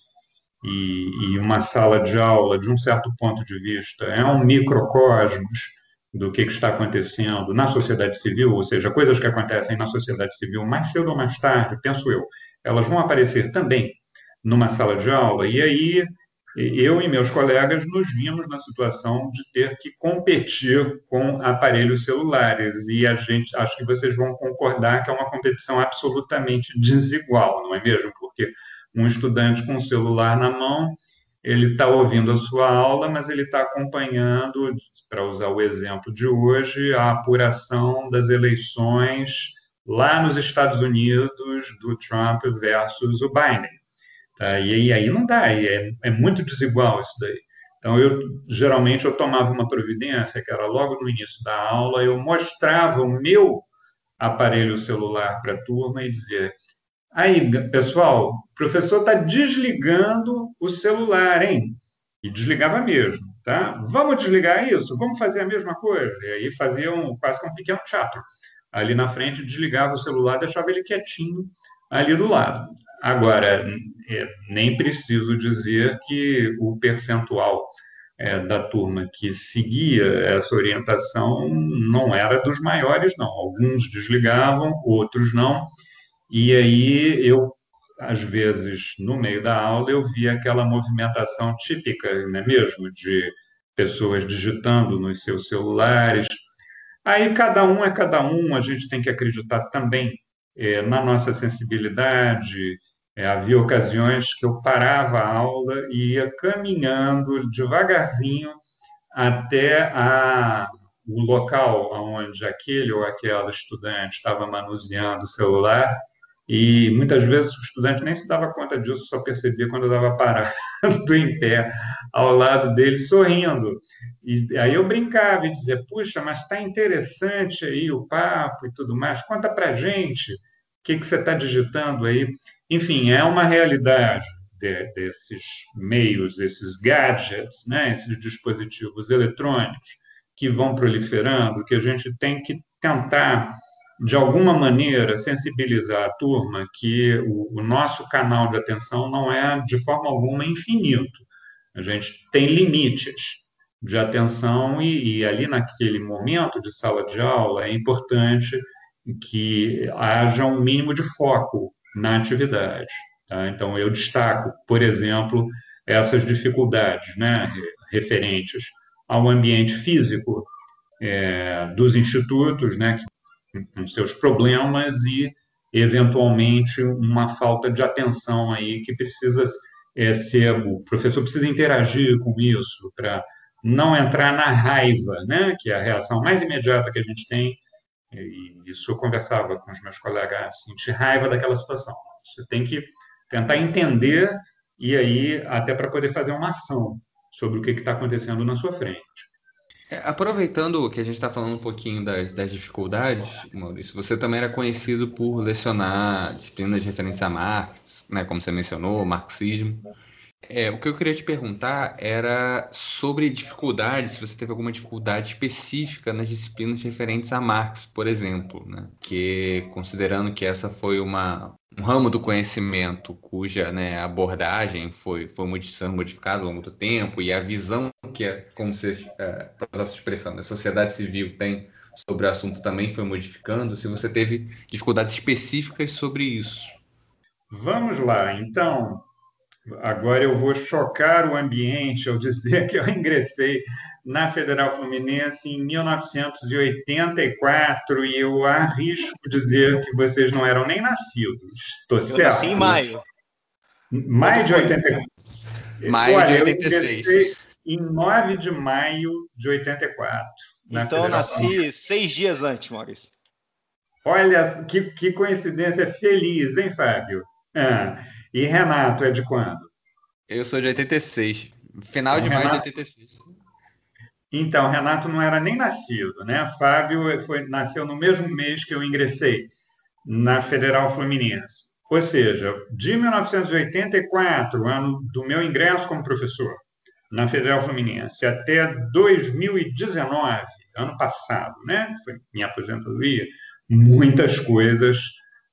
e, e, uma sala de aula, de um certo ponto de vista, é um microcosmos do que, está acontecendo na sociedade civil, ou seja, coisas que acontecem na sociedade civil mais cedo ou mais tarde, penso eu, elas vão aparecer também numa sala de aula, e aí eu e meus colegas nos vimos na situação de ter que competir com aparelhos celulares e a gente acho que vocês vão concordar que é uma competição absolutamente desigual, não é mesmo? Porque um estudante com o celular na mão ele está ouvindo a sua aula, mas ele está acompanhando, para usar o exemplo de hoje, a apuração das eleições lá nos Estados Unidos do Trump versus o Biden. Tá? E aí, aí não dá, é, é muito desigual isso daí. Então, eu geralmente eu tomava uma providência, que era logo no início da aula, eu mostrava o meu aparelho celular para a turma e dizia: aí, pessoal, o professor está desligando o celular, hein? E desligava mesmo, tá? Vamos desligar isso? Vamos fazer a mesma coisa? E aí fazia um, quase que um pequeno teatro. Ali na frente, desligava o celular, deixava ele quietinho ali do lado. Agora, é, nem preciso dizer que o percentual é, da turma que seguia essa orientação não era dos maiores, não. Alguns desligavam, outros não. E aí eu, às vezes, no meio da aula, eu via aquela movimentação típica, não é mesmo, de pessoas digitando nos seus celulares. Aí cada um é cada um, a gente tem que acreditar também é, na nossa sensibilidade, é, havia ocasiões que eu parava a aula e ia caminhando devagarzinho até a, o local onde aquele ou aquela estudante estava manuseando o celular e muitas vezes o estudante nem se dava conta disso, só percebia quando eu estava parado em pé ao lado dele, sorrindo. E aí eu brincava e dizia: Puxa, mas está interessante aí o papo e tudo mais, conta para gente o que, que você está digitando aí. Enfim, é uma realidade de, desses meios, esses gadgets, né, esses dispositivos eletrônicos que vão proliferando, que a gente tem que tentar, de alguma maneira, sensibilizar a turma que o, o nosso canal de atenção não é, de forma alguma, infinito. A gente tem limites. de atenção e, e ali naquele momento de sala de aula é importante que haja um mínimo de foco na atividade. Tá? Então, eu destaco, por exemplo, essas dificuldades né, referentes ao ambiente físico é, dos institutos, né, com seus problemas e, eventualmente, uma falta de atenção aí que precisa é, ser. O professor precisa interagir com isso para não entrar na raiva, né, que é a reação mais imediata que a gente tem. E isso eu conversava com os meus colegas, sentir raiva daquela situação. Você tem que tentar entender e aí até para poder fazer uma ação sobre o que está acontecendo na sua frente. É, aproveitando que a gente está falando um pouquinho das, das, dificuldades, Maurício, você também era conhecido por lecionar disciplinas referentes a Marx, né, como você mencionou, marxismo. É, o que eu queria te perguntar era sobre dificuldades, se você teve alguma dificuldade específica nas disciplinas referentes a Marx, por exemplo, né? Que considerando que essa foi uma, um ramo do conhecimento cuja né, abordagem foi, foi sendo modificada ao longo do tempo e a visão que, é, como você, é, usar sua expressão, a sociedade civil tem sobre o assunto também foi modificando, se você teve dificuldades específicas sobre isso. Vamos lá, então, Agora eu vou chocar o ambiente ao dizer que eu ingressei na Federal Fluminense em 1984 e eu arrisco dizer que vocês não eram nem nascidos. Estou certo? Eu nasci em maio. Maio de 84. Maio Olha, de 86. em 9 de maio de 84. Então eu nasci seis dias antes, Maurício. Olha, que, que coincidência feliz, hein, Fábio? Ah. E Renato é de quando? Eu sou de 86. Final então, de maio Renato... de 86. Então, Renato não era nem nascido, né? Fábio foi, nasceu no mesmo mês que eu ingressei na Federal Fluminense. Ou seja, de 1984, ano do meu ingresso como professor na Federal Fluminense, até 2019, ano passado, né? Foi minha aposentadoria, muitas coisas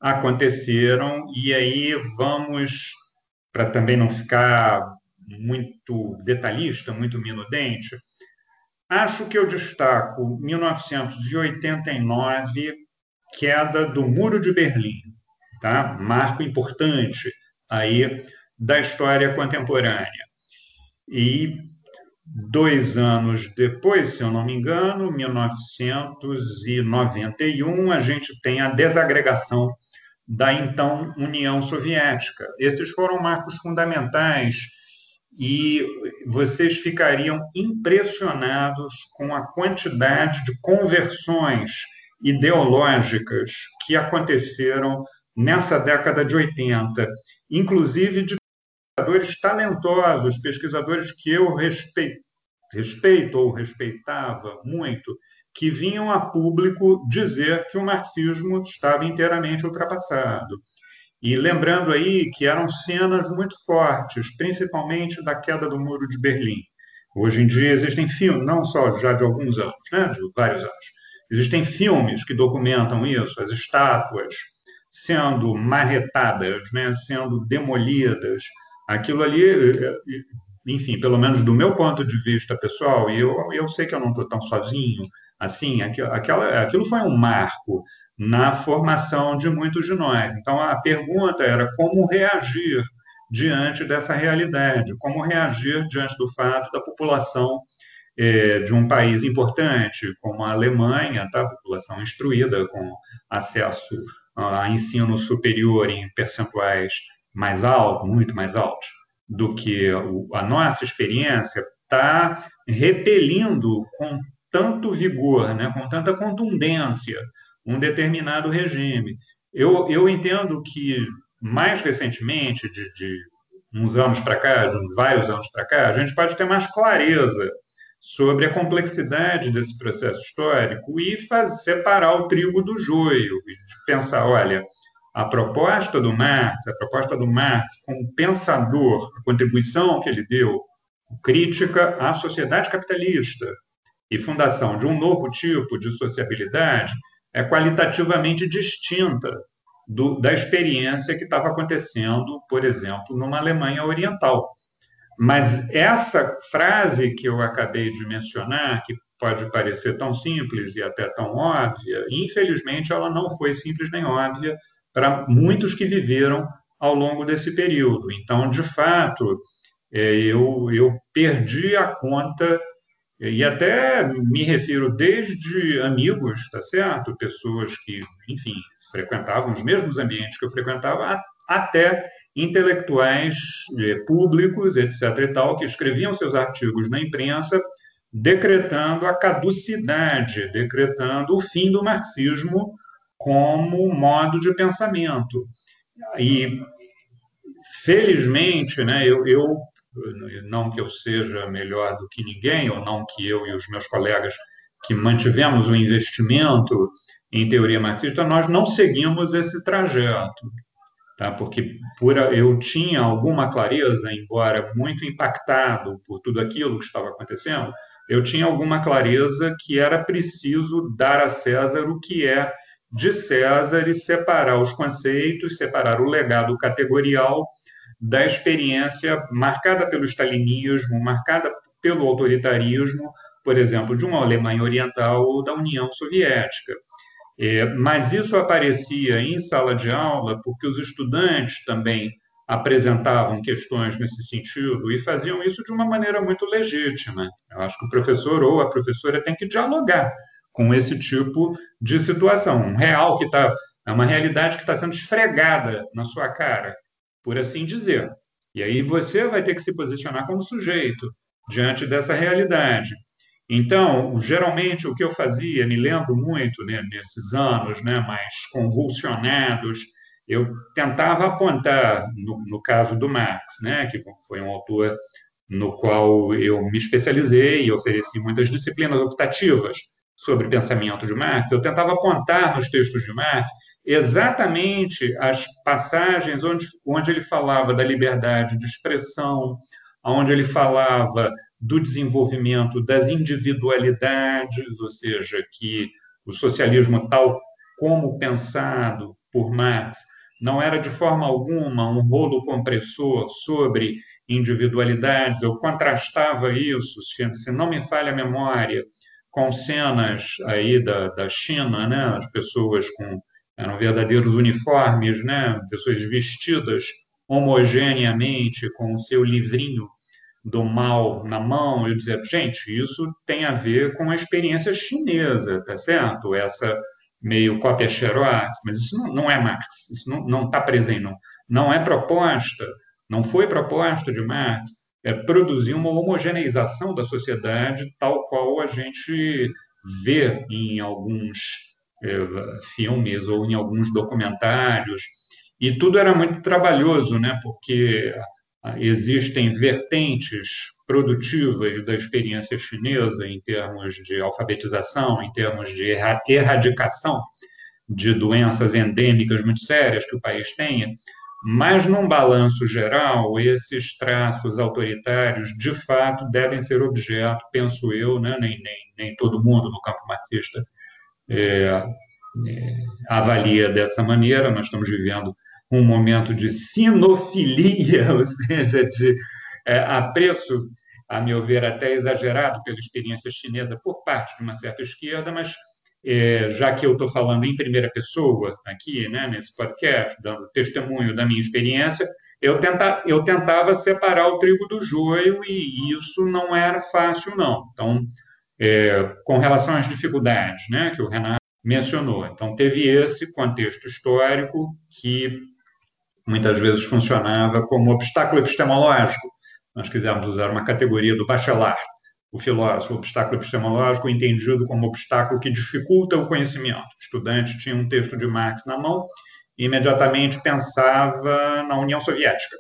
aconteceram, e aí vamos, para também não ficar muito detalhista, muito minudente, acho que eu destaco 1989, queda do Muro de Berlim, tá? marco importante aí da história contemporânea. E dois anos depois, se eu não me engano, 1991, a gente tem a desagregação da então União Soviética. Esses foram marcos fundamentais e vocês ficariam impressionados com a quantidade de conversões ideológicas que aconteceram nessa década de 80, inclusive de pesquisadores talentosos, pesquisadores que eu respeito, respeito ou respeitava muito, que vinham a público dizer que o marxismo estava inteiramente ultrapassado. E lembrando aí que eram cenas muito fortes, principalmente da queda do Muro de Berlim. Hoje em dia existem filmes, não só já de alguns anos, né, de vários anos, existem filmes que documentam isso, as estátuas sendo marretadas, né, sendo demolidas. Aquilo ali, enfim, pelo menos do meu ponto de vista pessoal, e eu, eu sei que eu não estou tão sozinho, Assim, aquela, aquilo foi um marco na formação de muitos de nós. Então, a pergunta era como reagir diante dessa realidade, como reagir diante do fato da população é, de um país importante, como a Alemanha, tá? população instruída, com acesso a ensino superior em percentuais mais altos, muito mais altos do que a nossa experiência, está repelindo com tanto vigor, né, com tanta contundência, um determinado regime. Eu, eu entendo que, mais recentemente, de, de uns anos para cá, de vários anos para cá, a gente pode ter mais clareza sobre a complexidade desse processo histórico e separar o trigo do joio, e pensar, olha, a proposta do Marx, a proposta do Marx como pensador, a contribuição que ele deu, crítica à sociedade capitalista, e fundação de um novo tipo de sociabilidade é qualitativamente distinta do, da experiência que estava acontecendo, por exemplo, numa Alemanha Oriental. Mas essa frase que eu acabei de mencionar, que pode parecer tão simples e até tão óbvia, infelizmente ela não foi simples nem óbvia para muitos que viveram ao longo desse período. Então, de fato, é, eu, eu perdi a conta e até me refiro desde amigos, tá certo? Pessoas que, enfim, frequentavam os mesmos ambientes que eu frequentava, até intelectuais é, públicos, etc. e tal, que escreviam seus artigos na imprensa decretando a caducidade, decretando o fim do marxismo como modo de pensamento. E, felizmente, né, eu, eu não que eu seja melhor do que ninguém, ou não que eu e os meus colegas que mantivemos o investimento em teoria marxista, nós não seguimos esse trajeto, tá? porque por, eu tinha alguma clareza, embora muito impactado por tudo aquilo que estava acontecendo, eu tinha alguma clareza que era preciso dar a César o que é de César e separar os conceitos, separar o legado categorial da experiência marcada pelo stalinismo, marcada pelo autoritarismo, por exemplo, de uma Alemanha Oriental ou da União Soviética. É, mas isso aparecia em sala de aula porque os estudantes também apresentavam questões nesse sentido e faziam isso de uma maneira muito legítima. Eu acho que o professor ou a professora tem que dialogar com esse tipo de situação, um real que está é uma realidade que está sendo esfregada na sua cara por assim dizer. E aí você vai ter que se posicionar como sujeito diante dessa realidade. Então, geralmente o que eu fazia, me lembro muito né, nesses anos né, mais convulsionados, eu tentava apontar, no, no, caso do Marx, né, que foi um autor no qual eu me especializei e ofereci muitas disciplinas optativas sobre pensamento de Marx, eu tentava apontar nos textos de Marx exatamente as passagens onde, onde ele falava da liberdade de expressão, onde ele falava do desenvolvimento das individualidades, ou seja, que o socialismo tal como pensado por Marx não era de forma alguma um rolo compressor sobre individualidades. Eu contrastava isso, se não me falha a memória, com cenas aí da, da China, né? as pessoas com eram verdadeiros uniformes, né? pessoas vestidas homogeneamente com o seu livrinho do mal na mão. Eu dizia, gente, isso tem a ver com a experiência chinesa, tá certo? Essa meio cópia xerox, mas isso não, não é Marx, isso não está presente, não. não é proposta, não foi proposta de Marx, é produzir uma homogeneização da sociedade tal qual a gente vê em alguns é, filmes ou em alguns documentários. E tudo era muito trabalhoso, né? porque existem vertentes produtivas da experiência chinesa em termos de alfabetização, em termos de erradicação de doenças endêmicas muito sérias que o país tenha, mas, num balanço geral, esses traços autoritários, de fato, devem ser objeto, penso eu, né? nem, nem, nem todo mundo no campo marxista é, é, avalia dessa maneira. Nós estamos vivendo um momento de sinofilia, ou seja, de é, apreço, a meu ver, até exagerado pela experiência chinesa por parte de uma certa esquerda, mas é, já que eu estou falando em primeira pessoa aqui, né, nesse podcast, dando testemunho da minha experiência, eu, tenta, eu tentava separar o trigo do joio e isso não era fácil, não. Então, é, com relação às dificuldades né, que o Renato mencionou. Então, teve esse contexto histórico que muitas vezes funcionava como obstáculo epistemológico. Nós quisemos usar uma categoria do Bachelard, o filósofo, o obstáculo epistemológico entendido como obstáculo que dificulta o conhecimento. O estudante tinha um texto de Marx na mão e imediatamente pensava na União Soviética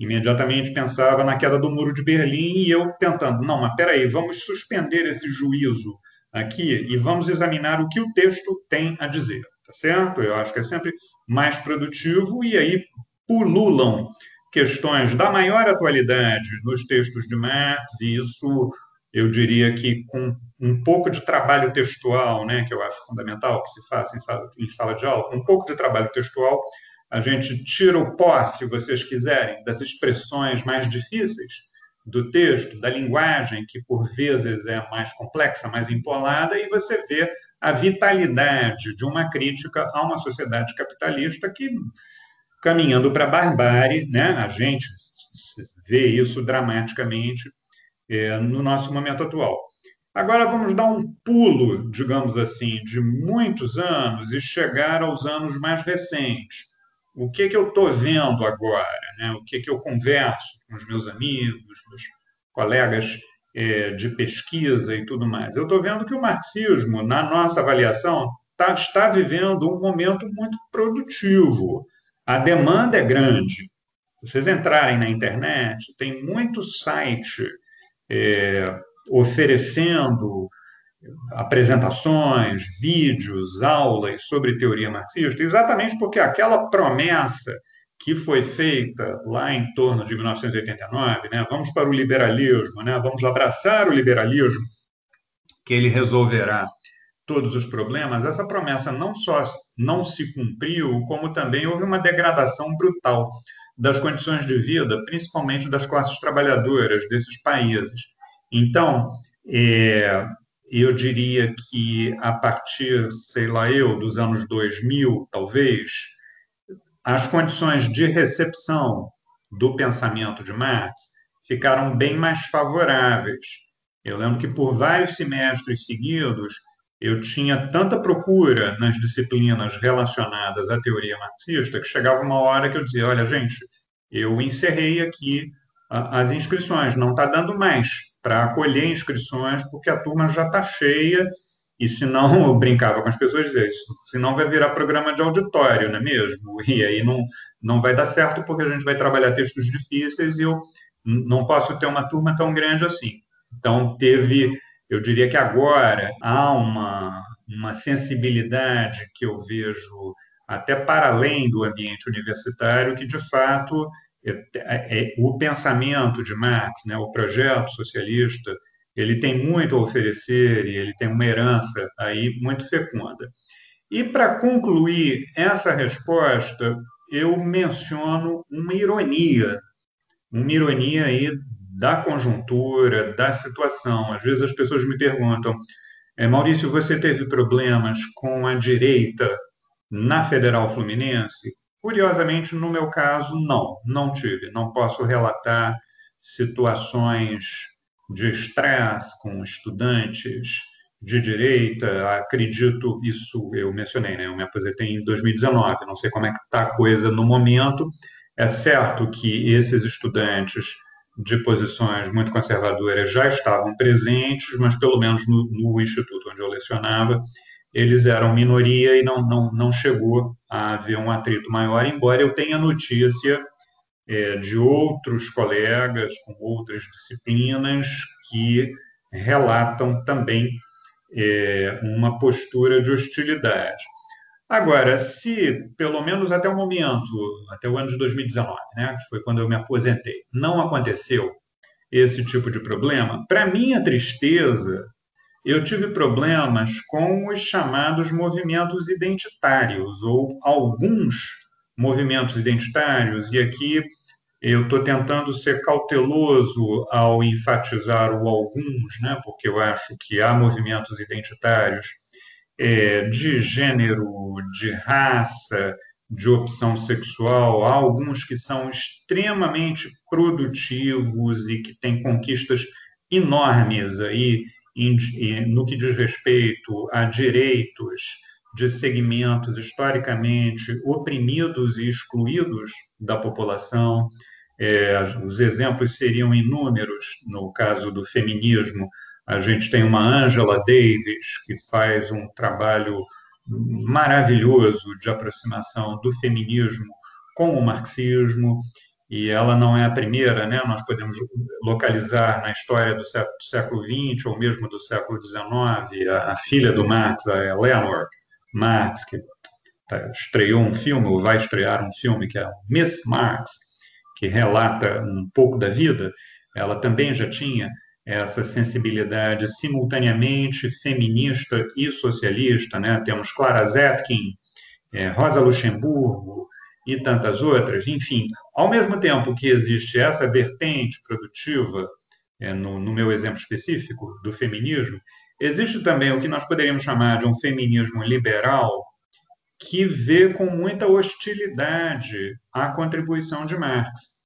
imediatamente pensava na queda do muro de Berlim e eu tentando, não, mas peraí, vamos suspender esse juízo aqui e vamos examinar o que o texto tem a dizer, tá certo? Eu acho que é sempre mais produtivo e aí pululam questões da maior atualidade nos textos de Marx e isso eu diria que com um pouco de trabalho textual, né, que eu acho fundamental que se faça em sala, em sala de aula, com um pouco de trabalho textual, a gente tira o pó, se vocês quiserem, das expressões mais difíceis do texto, da linguagem, que por vezes é mais complexa, mais empolada, e você vê a vitalidade de uma crítica a uma sociedade capitalista que, caminhando para a barbárie, né, a gente vê isso dramaticamente é, no nosso momento atual. Agora vamos dar um pulo, digamos assim, de muitos anos e chegar aos anos mais recentes. O que, que eu estou vendo agora? Né? O que, que eu converso com os meus amigos, meus colegas é, de pesquisa e tudo mais? Eu estou vendo que o marxismo, na nossa avaliação, tá, está vivendo um momento muito produtivo. A demanda é grande. Vocês entrarem na internet, tem muito site é, oferecendo apresentações, vídeos, aulas sobre teoria marxista, exatamente porque aquela promessa que foi feita lá em torno de 1989, né, vamos para o liberalismo, né, vamos abraçar o liberalismo, que ele resolverá todos os problemas, essa promessa não só não se cumpriu, como também houve uma degradação brutal das condições de vida, principalmente das classes trabalhadoras desses países. Então, é, eu diria que a partir, sei lá eu, dos anos 2000, talvez, as condições de recepção do pensamento de Marx ficaram bem mais favoráveis. Eu lembro que por vários semestres seguidos eu tinha tanta procura nas disciplinas relacionadas à teoria marxista que chegava uma hora que eu dizia: olha, gente, eu encerrei aqui as inscrições, não está dando mais para acolher inscrições, porque a turma já está cheia, e se não, eu brincava com as pessoas, dizia, senão vai virar programa de auditório, não é mesmo? E aí não, não vai dar certo, porque a gente vai trabalhar textos difíceis e eu não posso ter uma turma tão grande assim. Então, teve, eu diria que agora há uma, uma sensibilidade que eu vejo até para além do ambiente universitário, que de fato é, é, o pensamento de Marx, né, o projeto socialista, ele tem muito a oferecer e ele tem uma herança aí muito fecunda. E para concluir essa resposta, eu menciono uma ironia, uma ironia aí da conjuntura, da situação. Às vezes as pessoas me perguntam, Maurício, você teve problemas com a direita na Federal Fluminense? Curiosamente, no meu caso, não, não tive. Não posso relatar situações de estresse com estudantes de direita. Acredito, isso eu mencionei, né? Eu me aposentei em 2019, não sei como é que está a coisa no momento. É certo que esses estudantes de posições muito conservadoras já estavam presentes, mas pelo menos no, no instituto onde eu lecionava, eles eram minoria e não, não, não chegou a haver um atrito maior, embora eu tenha notícia é, de outros colegas com outras disciplinas que relatam também é, uma postura de hostilidade. Agora, se pelo menos até o momento, até o ano de 2019, né, que foi quando eu me aposentei, não aconteceu esse tipo de problema, para minha tristeza, eu tive problemas com os chamados movimentos identitários, ou alguns movimentos identitários, e aqui eu estou tentando ser cauteloso ao enfatizar o alguns, né, porque eu acho que há movimentos identitários é, de gênero, de raça, de opção sexual, há alguns que são extremamente produtivos e que têm conquistas enormes aí no que diz respeito a direitos de segmentos historicamente oprimidos e excluídos da população. É, os exemplos seriam inúmeros no caso do feminismo. A gente tem uma Angela Davis, que faz um trabalho maravilhoso de aproximação do feminismo com o marxismo e ela não é a primeira, né? Nós podemos localizar na história do século, XX ou mesmo do século XIX a, a filha do Marx, a Eleanor Marx, que tá, estreou um filme, ou vai estrear um filme que é Miss Marx, que relata um pouco da vida. Ela também já tinha essa sensibilidade simultaneamente feminista e socialista, né? Temos Clara Zetkin, é, Rosa Luxemburgo, e tantas outras. Enfim, ao mesmo tempo que existe essa vertente produtiva, é, no, no meu exemplo específico do feminismo, existe também o que nós poderíamos chamar de um feminismo liberal, que vê com muita hostilidade a contribuição de Marx.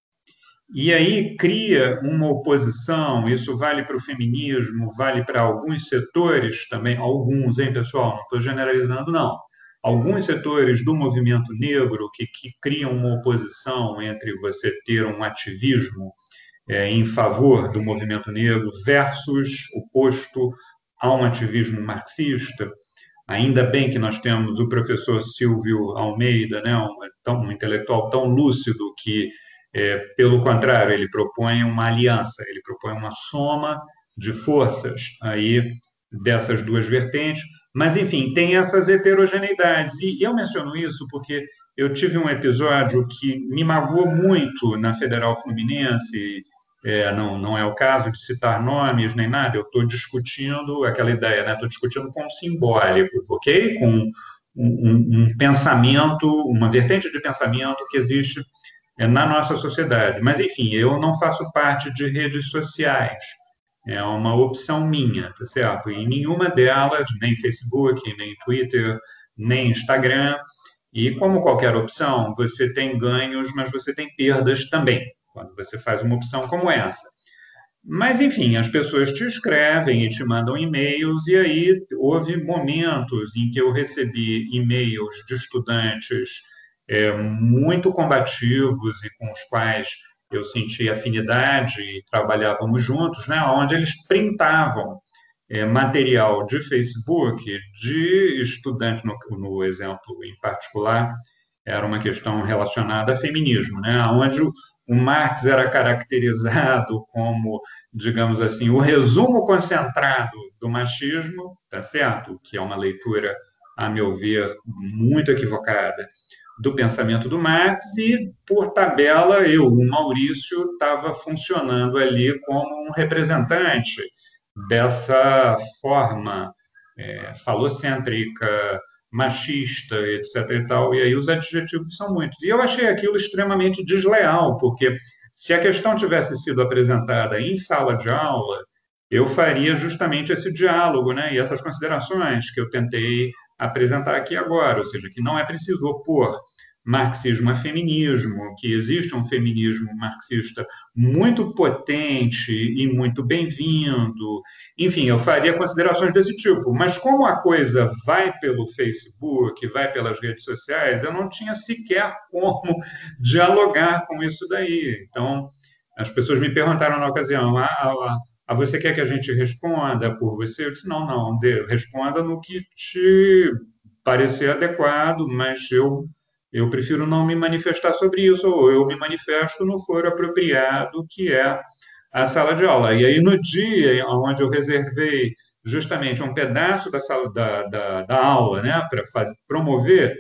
E aí cria uma oposição, isso vale para o feminismo, vale para alguns setores também, alguns, hein, pessoal? Não estou generalizando, não. Alguns setores do movimento negro que, que criam uma oposição entre você ter um ativismo é, em favor do movimento negro versus oposto a um ativismo marxista. Ainda bem que nós temos o professor Silvio Almeida, né, um, tão, um intelectual tão lúcido que é, pelo contrário, ele propõe uma aliança, ele propõe uma soma de forças aí dessas duas vertentes. Mas, enfim, tem essas heterogeneidades. E eu menciono isso porque eu tive um episódio que me magoou muito na Federal Fluminense. É, não, não é o caso de citar nomes nem nada, eu estou discutindo aquela ideia, né? Estou discutindo com simbólico, ok? Com um, um, um pensamento, uma vertente de pensamento que existe na nossa sociedade. Mas, enfim, eu não faço parte de redes sociais. É uma opção minha, tá certo? E nenhuma delas, nem Facebook, nem Twitter, nem Instagram. E como qualquer opção, você tem ganhos, mas você tem perdas também, quando você faz uma opção como essa. Mas, enfim, as pessoas te escrevem e te mandam e-mails, e aí houve momentos em que eu recebi e-mails de estudantes é, muito combativos e com os quais eu senti afinidade e trabalhávamos juntos, né, onde eles printavam é, material de Facebook de estudante, no, no, exemplo em particular, era uma questão relacionada a feminismo, né, onde o, o Marx era caracterizado como, digamos assim, o resumo concentrado do machismo, tá certo? Que é uma leitura, a meu ver, muito equivocada do pensamento do Marx e, por tabela, eu, o Maurício, estava funcionando ali como um representante dessa forma é, falocêntrica, machista, etc. E, tal, e aí os adjetivos são muitos. E eu achei aquilo extremamente desleal, porque se a questão tivesse sido apresentada em sala de aula, eu faria justamente esse diálogo né, e essas considerações que eu tentei apresentar aqui agora, ou seja, que não é preciso opor marxismo a feminismo, que existe um feminismo marxista muito potente e muito bem-vindo. Enfim, eu faria considerações desse tipo. Mas como a coisa vai pelo Facebook, vai pelas redes sociais, eu não tinha sequer como dialogar com isso daí. Então, as pessoas me perguntaram na ocasião: ah, ah, você quer que a gente responda por você? Eu disse: não, não, responda no que te parecer adequado, mas eu eu prefiro não me manifestar sobre isso, ou eu me manifesto no foro apropriado, que é a sala de aula. E aí, no dia onde eu reservei justamente um pedaço da, sala, da, da, da aula né, para promover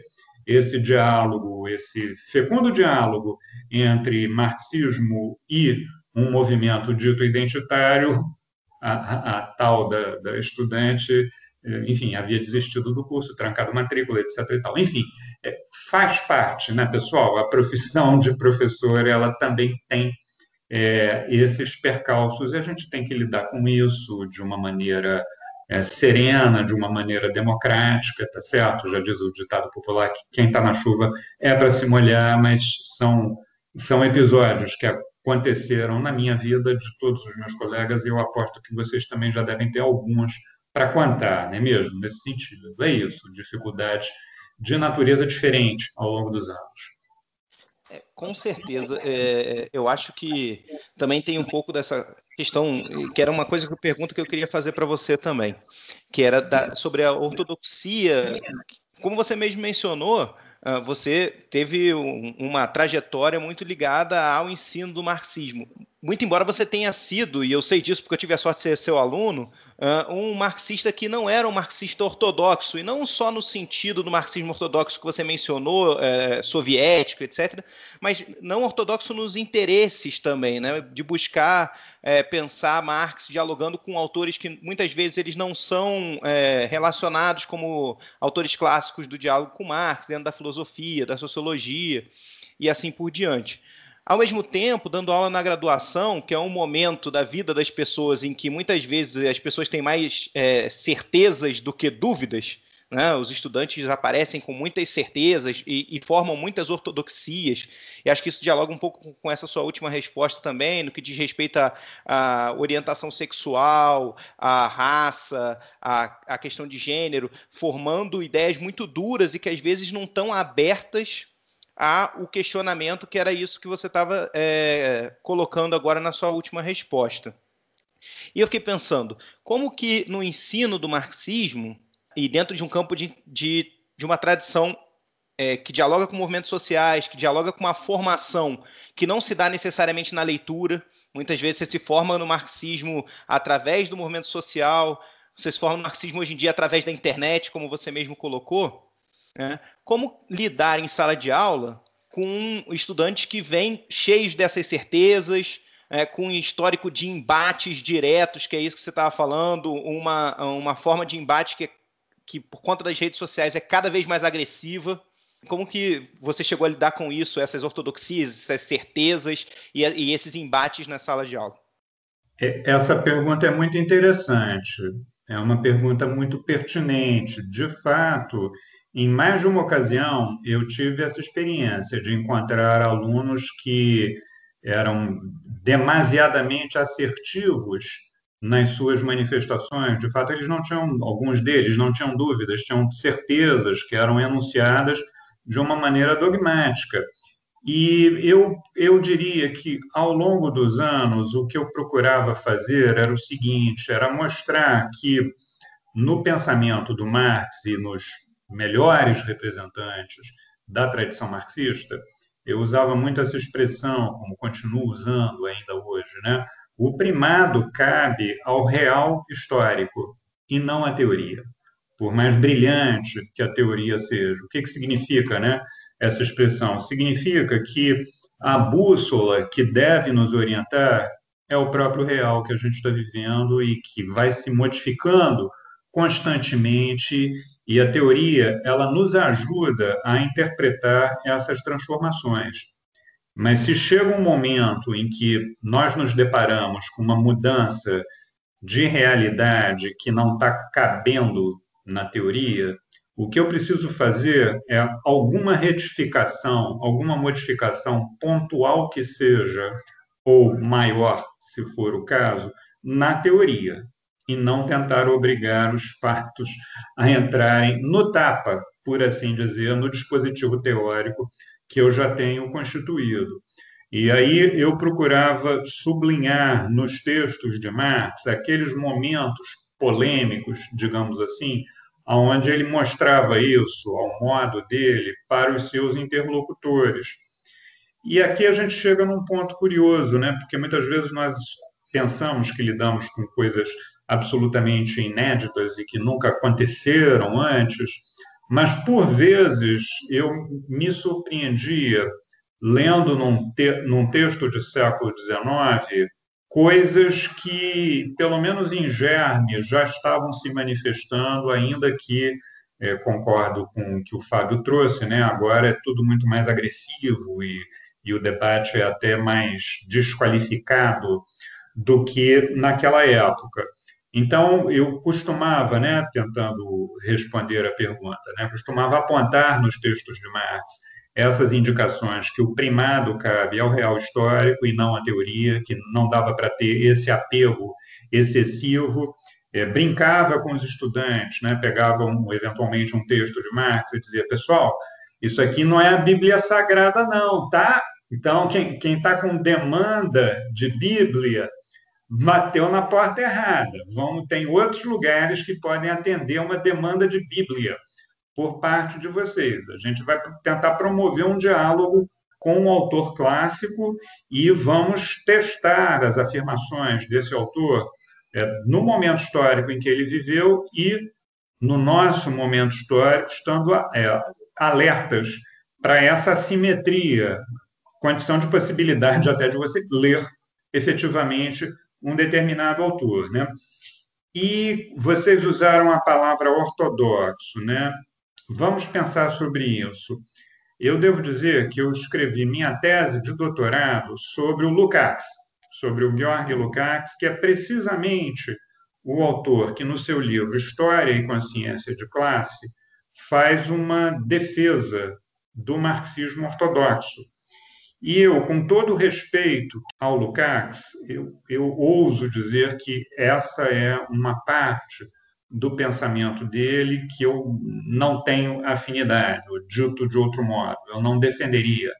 esse diálogo, esse fecundo diálogo entre marxismo e um movimento dito identitário, a, a, a tal da, da estudante eh, enfim, havia desistido do curso, trancado matrícula, etc. E tal. Enfim, é, faz parte, né, pessoal? A profissão de professor, ela também tem é, esses percalços e a gente tem que lidar com isso de uma maneira é, serena, de uma maneira democrática, tá certo? Já diz o ditado popular que quem está na chuva é para se molhar, mas são, são episódios que aconteceram na minha vida, de todos os meus colegas, e eu aposto que vocês também já devem ter alguns para contar, não é mesmo? Nesse sentido. É isso, dificuldades de natureza diferente ao longo dos anos. É, com certeza. É, eu acho que também tem um pouco dessa questão, que era uma coisa que eu pergunto que eu queria fazer para você também, que era da, sobre a ortodoxia. Como você mesmo mencionou, você teve uma trajetória muito ligada ao ensino do marxismo. Muito embora você tenha sido, e eu sei disso porque eu tive a sorte de ser seu aluno, uh, um marxista que não era um marxista ortodoxo, e não só no sentido do marxismo ortodoxo que você mencionou, uh, soviético, etc., mas não ortodoxo nos interesses também, né? de buscar uh, pensar Marx dialogando com autores que muitas vezes eles não são é, relacionados como autores clássicos do diálogo com Marx, dentro da filosofia, da sociologia e assim por diante. Ao mesmo tempo, dando aula na graduação, que é um momento da vida das pessoas em que muitas vezes as pessoas têm mais é, certezas do que dúvidas, né? os estudantes aparecem com muitas certezas e, e, formam muitas ortodoxias. E acho que isso dialoga um pouco com essa sua última resposta também, no que diz respeito à, orientação sexual, à raça, à, à questão de gênero, formando ideias muito duras e que às vezes não estão abertas a o questionamento que era isso que você estava é, colocando agora na sua última resposta. E eu fiquei pensando, como que no ensino do marxismo, e dentro de um campo de, de, de uma tradição é, que dialoga com movimentos sociais, que dialoga com uma formação que não se dá necessariamente na leitura, muitas vezes você se forma no marxismo através do movimento social, você se forma no marxismo hoje em dia através da internet, como você mesmo colocou, né? Como lidar em sala de aula com estudantes que vêm cheios dessas certezas, é, com um histórico de embates diretos, que é isso que você estava falando, uma, uma forma de embate que, que, por conta das redes sociais, é cada vez mais agressiva. Como que você chegou a lidar com isso, essas ortodoxias, essas certezas e, e esses embates na sala de aula? É, essa pergunta é muito interessante. É uma pergunta muito pertinente. De fato, em mais de uma ocasião, eu tive essa experiência de encontrar alunos que eram demasiadamente assertivos nas suas manifestações. De fato, eles não tinham, alguns deles não tinham dúvidas, tinham certezas que eram enunciadas de uma maneira dogmática. E eu, eu diria que, ao longo dos anos, o que eu procurava fazer era o seguinte: era mostrar que, no pensamento do Marx e nos melhores representantes da tradição marxista, eu usava muito essa expressão, como continuo usando ainda hoje, né? O primado cabe ao real histórico e não à teoria. Por mais brilhante que a teoria seja. O que, que significa né, essa expressão? Significa que a bússola que deve nos orientar é o próprio real que a gente está vivendo e que vai se modificando constantemente e a teoria ela nos ajuda a interpretar essas transformações. Mas se chega um momento em que nós nos deparamos com uma mudança de realidade que não está cabendo na teoria, o que eu preciso fazer é alguma retificação, alguma modificação pontual que seja, ou maior, se for o caso, na teoria e não tentar obrigar os fatos a entrarem no tapa, por assim dizer, no dispositivo teórico que eu já tenho constituído. E aí eu procurava sublinhar nos textos de Marx aqueles momentos polêmicos, digamos assim, onde ele mostrava isso ao modo dele para os seus interlocutores. E aqui a gente chega num ponto curioso, né? Porque muitas vezes nós pensamos que lidamos com coisas absolutamente inéditas e que nunca aconteceram antes, mas por vezes eu me surpreendia lendo num, te num texto de século XIX coisas que, pelo menos em germe, já estavam se manifestando, ainda que é, concordo com o que o Fábio trouxe, né? agora é tudo muito mais agressivo e, e o debate é até mais desqualificado do que naquela época. Então, eu costumava, né, tentando responder a pergunta, né, costumava apontar nos textos de Marx essas indicações que o primado cabe ao real histórico e não à teoria, que não dava para ter esse apego excessivo. É, brincava com os estudantes, né, pegava um, eventualmente um texto de Marx e dizia, pessoal, isso aqui não é a Bíblia Sagrada, não, tá? Então, quem está com demanda de Bíblia bateu na porta errada. Vamos, tem outros lugares que podem atender uma demanda de Bíblia por parte de vocês. A gente vai tentar promover um diálogo com um autor clássico e vamos testar as afirmações desse autor é, no momento histórico em que ele viveu e no nosso momento histórico, estando é, alertas para essa assimetria, condição de possibilidade até de você ler efetivamente um determinado autor, né? E vocês usaram a palavra ortodoxo, né? Vamos pensar sobre isso. Eu devo dizer que eu escrevi minha tese de doutorado sobre o Lukács, sobre o Georg Lukács, que é precisamente o autor que, no seu livro História e Consciência de Classe, faz uma defesa do marxismo ortodoxo. E eu, com todo respeito ao Lukács, eu, eu ouso dizer que essa é uma parte do pensamento dele que eu não tenho afinidade, ou dito de outro modo, eu não defenderia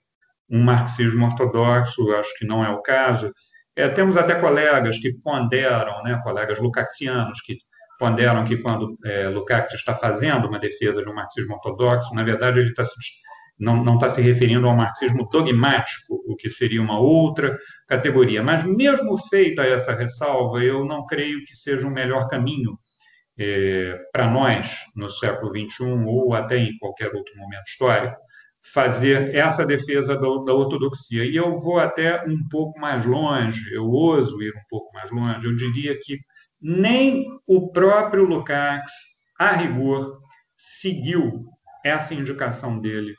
um marxismo ortodoxo, acho que não é o caso. É, temos até colegas que ponderam, né, colegas lucaxianos, que ponderam que quando é, Lukács está fazendo uma defesa de um marxismo ortodoxo, na verdade ele está se não está se referindo ao marxismo dogmático, o que seria uma outra categoria. Mas, mesmo feita essa ressalva, eu não creio que seja o melhor caminho é, para nós, no século XXI, ou até em qualquer outro momento histórico, fazer essa defesa da, da ortodoxia. E eu vou até um pouco mais longe, eu ouso ir um pouco mais longe, eu diria que nem o próprio Lukács, a rigor, seguiu essa indicação dele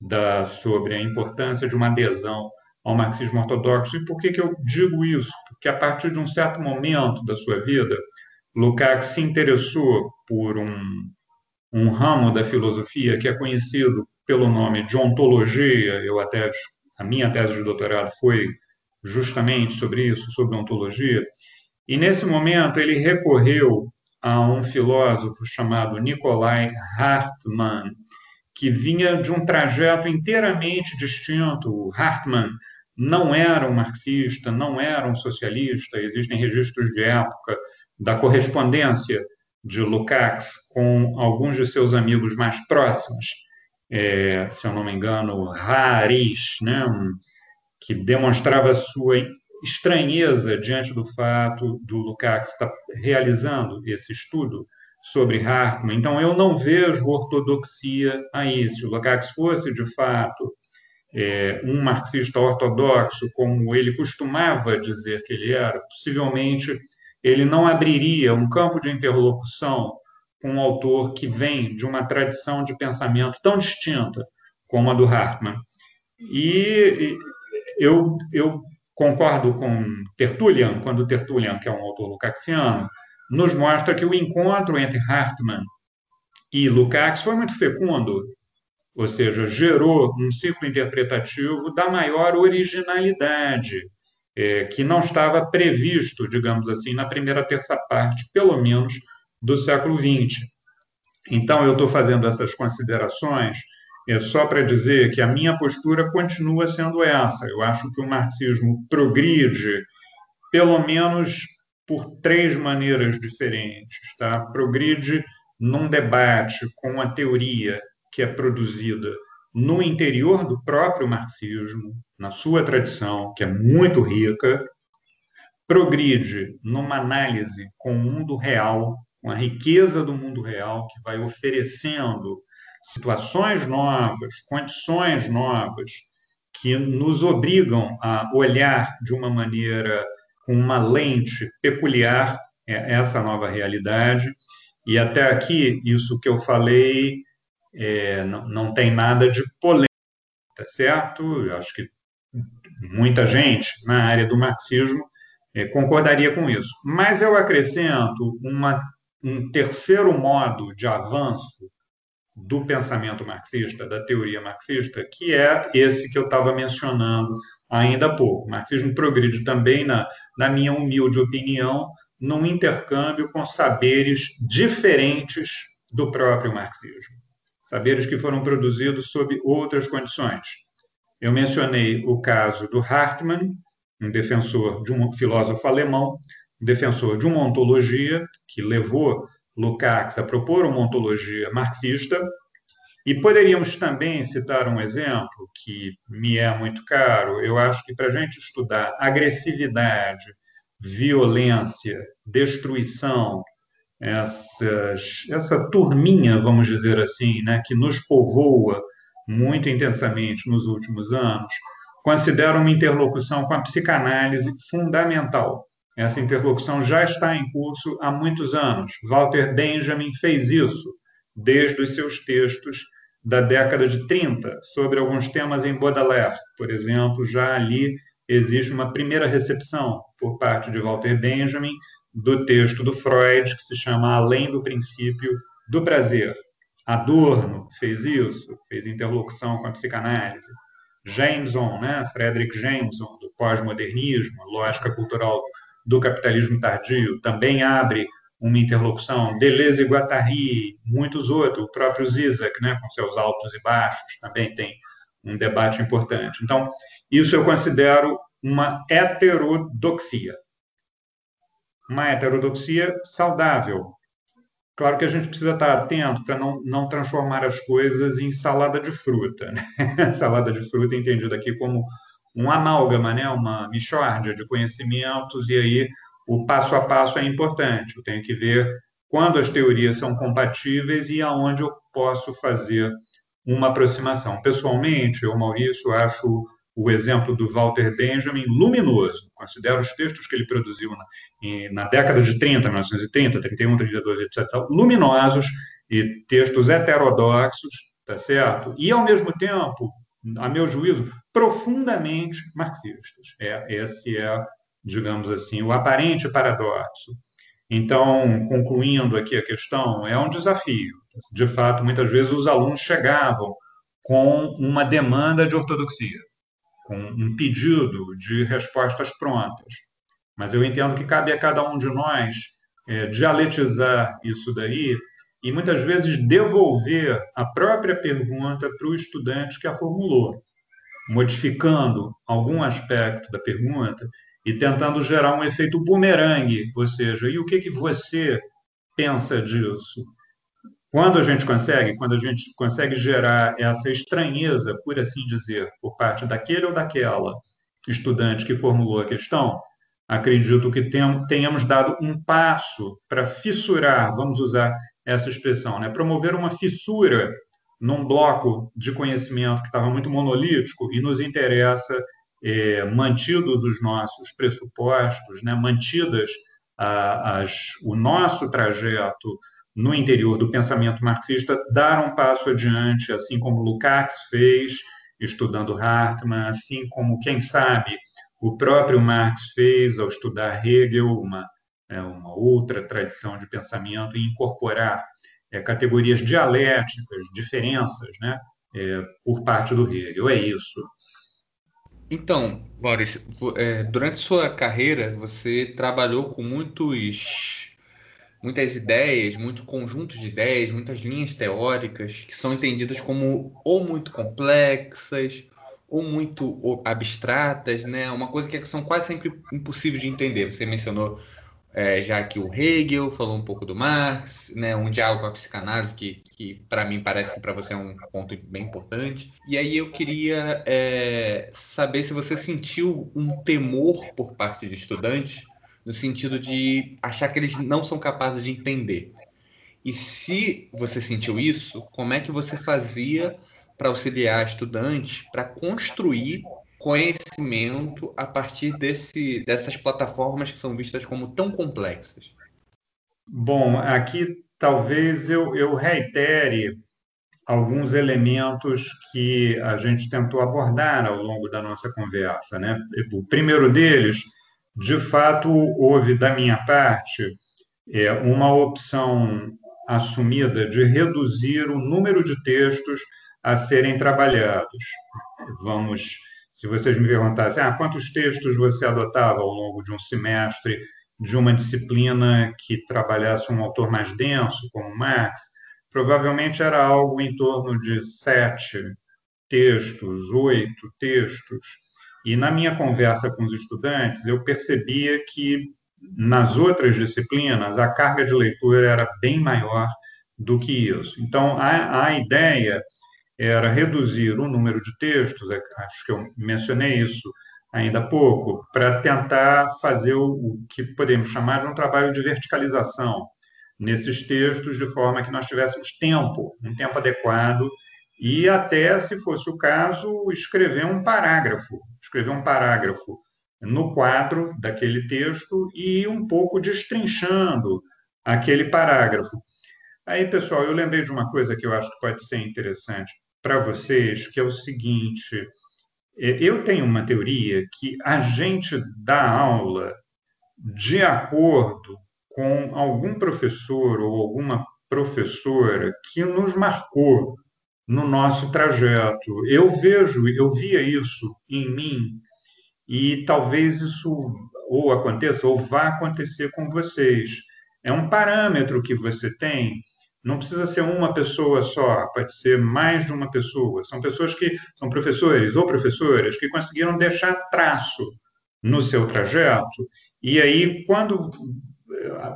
da, sobre a importância de uma adesão ao marxismo ortodoxo. E por que, que eu digo isso? Porque a partir de um certo momento da sua vida, Lukács se interessou por um, um ramo da filosofia que é conhecido pelo nome de ontologia. Eu até a minha tese de doutorado foi justamente sobre isso, sobre ontologia. E nesse momento ele recorreu a um filósofo chamado Nikolai Hartmann, que vinha de um trajeto inteiramente distinto. O Hartmann não era um marxista, não era um socialista, existem registros de época da correspondência de Lukács com alguns de seus amigos mais próximos, é, se eu não me engano, Haris, né, que demonstrava sua estranheza diante do fato do Lukács estar realizando esse estudo sobre Hartmann. Então, eu não vejo ortodoxia aí. Se o Lukács fosse, de fato, é, um marxista ortodoxo, como ele costumava dizer que ele era, possivelmente ele não abriria um campo de interlocução com um autor que vem de uma tradição de pensamento tão distinta como a do Hartmann. E eu, eu concordo com Tertullian, quando Tertullian, que é um autor lucaxiano, nos mostra que o encontro entre Hartmann e Lukács foi muito fecundo, ou seja, gerou um ciclo interpretativo da maior originalidade, é, que não estava previsto, digamos assim, na primeira terça parte, pelo menos, do século XX. Então, eu estou fazendo essas considerações é só para dizer que a minha postura continua sendo essa. Eu acho que o marxismo progride, pelo menos por três maneiras diferentes. Tá? Progride num debate com a teoria que é produzida no interior do próprio marxismo, na sua tradição, que é muito rica, progride numa análise com o mundo real, com a riqueza do mundo real, que vai oferecendo situações novas, condições novas, que nos obrigam a olhar de uma maneira com uma lente peculiar é, essa nova realidade. E até aqui, isso que eu falei é, não, não tem nada de polêmico, tá certo? Eu acho que muita gente na área do marxismo é, concordaria com isso. Mas eu acrescento uma, um terceiro modo de avanço do pensamento marxista, da teoria marxista, que é esse que eu estava mencionando ainda há pouco. O marxismo progride também, na, na minha humilde opinião, num intercâmbio com saberes diferentes do próprio marxismo. Saberes que foram produzidos sob outras condições. Eu mencionei o caso do Hartmann, um defensor de um filósofo alemão, um defensor de uma ontologia que levou Lukács a propor uma ontologia marxista, E poderíamos também citar um exemplo que me é muito caro. Eu acho que para a gente estudar agressividade, violência, destruição, essas, essa turminha, vamos dizer assim, né, que nos povoa muito intensamente nos últimos anos, considero uma interlocução com a psicanálise fundamental. Essa interlocução já está em curso há muitos anos. Walter Benjamin fez isso desde os seus textos da década de 30, sobre alguns temas em Baudelaire, por exemplo, já ali existe uma primeira recepção por parte de Walter Benjamin do texto do Freud, que se chama Além do Princípio do Prazer. Adorno fez isso, fez interlocução com a psicanálise. Jameson, né, Frederick Jameson, do pós-modernismo, lógica cultural do capitalismo tardio, também abre uma interlocução. Deleuze e Guattari, muitos outros, o próprio Zizek, né, com seus altos e baixos, também tem um debate importante. Então, isso eu considero uma heterodoxia. Uma heterodoxia saudável. Claro que a gente precisa estar atento para não, não transformar as coisas em salada de fruta. Né? salada de fruta entendida aqui como um amálgama, né? uma mixórdia de conhecimentos, e aí o passo a passo é importante. Eu tenho que ver quando as teorias são compatíveis e aonde eu posso fazer uma aproximação. Pessoalmente, eu, Maurício, acho o exemplo do Walter Benjamin luminoso. Considero os textos que ele produziu na, na década de 30, 1930, 31, 32, etc., luminosos e textos heterodoxos, tá certo? E, ao mesmo tempo, a meu juízo, profundamente marxistas. É, esse é digamos assim, o aparente paradoxo. Então, concluindo aqui a questão, é um desafio. De fato, muitas vezes os alunos chegavam com uma demanda de ortodoxia, com um pedido de respostas prontas. Mas eu entendo que cabe a cada um de nós é, dialetizar isso daí e muitas vezes devolver a própria pergunta para o estudante que a formulou, modificando algum aspecto da pergunta e tentando gerar um efeito bumerangue, ou seja, e o que, que você pensa disso? Quando a gente consegue, quando a gente consegue gerar essa estranheza, por assim dizer, por parte daquele ou daquela estudante que formulou a questão, acredito que tenhamos dado um passo para fissurar, vamos usar essa expressão, né? promover uma fissura num bloco de conhecimento que estava muito monolítico e nos interessa é, mantidos os nossos pressupostos, né, mantidas a, as, o nosso trajeto no interior do pensamento marxista, dar um passo adiante, assim como Lukács fez, estudando Hartmann, assim como, quem sabe, o próprio Marx fez ao estudar Hegel, uma, é, uma outra tradição de pensamento, e incorporar é, categorias dialéticas, diferenças, né, é, por parte do Hegel. É isso. Então, Maurício, é, durante sua carreira você trabalhou com muitos, muitas ideias, muito conjuntos de ideias, muitas linhas teóricas que são entendidas como ou muito complexas ou muito abstratas, né? Uma coisa que são quase sempre impossíveis de entender. Você mencionou é, já que o Hegel falou um pouco do Marx, né, um diálogo com a psicanálise que, que para mim parece que para você é um ponto bem importante. E aí eu queria é, saber se você sentiu um temor por parte de estudantes no sentido de achar que eles não são capazes de entender. E se você sentiu isso, como é que você fazia para auxiliar estudantes para construir conhecimento a partir desse, dessas plataformas que são vistas como tão complexas? Bom, aqui talvez eu, eu reitere alguns elementos que a gente tentou abordar ao longo da nossa conversa. Né? O primeiro deles, de fato, houve da minha parte é, uma opção assumida de reduzir o número de textos a serem trabalhados. Vamos se vocês me perguntassem ah, quantos textos você adotava ao longo de um semestre de uma disciplina que trabalhasse um autor mais denso, como Marx, provavelmente era algo em torno de sete textos, oito textos. E na minha conversa com os estudantes, eu percebia que nas outras disciplinas a carga de leitura era bem maior do que isso. Então, a, a ideia era reduzir o número de textos, é, acho que eu mencionei isso ainda há pouco, para tentar fazer o, que podemos chamar de um trabalho de verticalização nesses textos, de forma que nós tivéssemos tempo, um tempo adequado, e até, se fosse o caso, escrever um parágrafo, escrever um parágrafo no quadro daquele texto e um pouco destrinchando aquele parágrafo. Aí, pessoal, eu lembrei de uma coisa que eu acho que pode ser interessante para vocês, que é o seguinte: é, eu tenho uma teoria que a gente dá aula de acordo com algum professor ou alguma professora que nos marcou no nosso trajeto. Eu vejo, eu via isso em mim e talvez isso ou aconteça ou vá acontecer com vocês. É um parâmetro que você tem. Não precisa ser uma pessoa só, pode ser mais de uma pessoa. São pessoas que são professores ou professoras que conseguiram deixar traço no seu trajeto. E aí, quando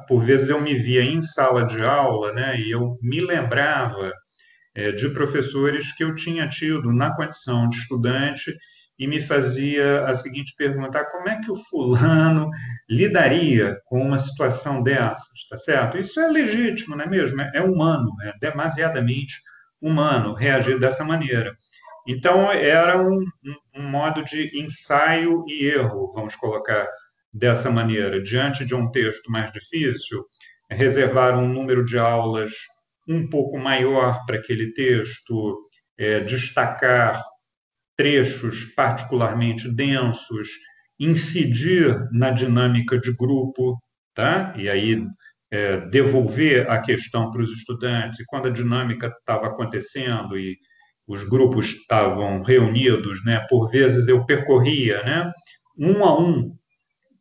por vezes eu me via em sala de aula, né, e eu me lembrava é, de professores que eu tinha tido na condição de estudante e me fazia a seguinte pergunta: como é que o fulano lidaria com uma situação dessas, tá certo? Isso é legítimo, não é mesmo? É humano, é demasiadamente humano reagir dessa maneira. Então, era um, um modo de ensaio e erro, vamos colocar dessa maneira. Diante de um texto mais difícil, reservar um número de aulas um pouco maior para aquele texto, é, destacar trechos particularmente densos, incidir na dinâmica de grupo, tá? E aí é, devolver a questão para os estudantes. E quando a dinâmica estava acontecendo e os grupos estavam reunidos, né? Por vezes eu percorria, né? Um a um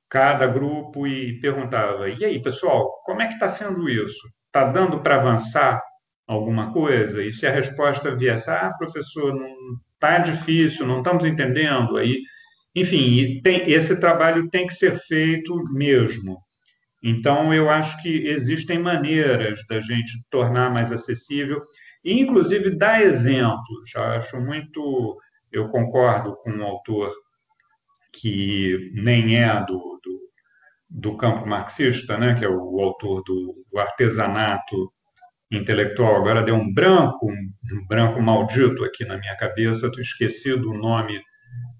cada grupo e perguntava: e aí, pessoal, como é que está sendo isso? Está dando para avançar alguma coisa? E se a resposta viesse, ah, professor, não está difícil, não estamos entendendo, aí, enfim, tem, esse trabalho tem que ser feito mesmo. Então, eu acho que existem maneiras da gente tornar mais acessível, e inclusive dar exemplos. Eu acho muito, eu concordo com o autor que nem é do, do, do campo marxista, né, que é o, o autor do, do, artesanato intelectual. Agora deu um branco, um, branco maldito aqui na minha cabeça, estou esquecido o nome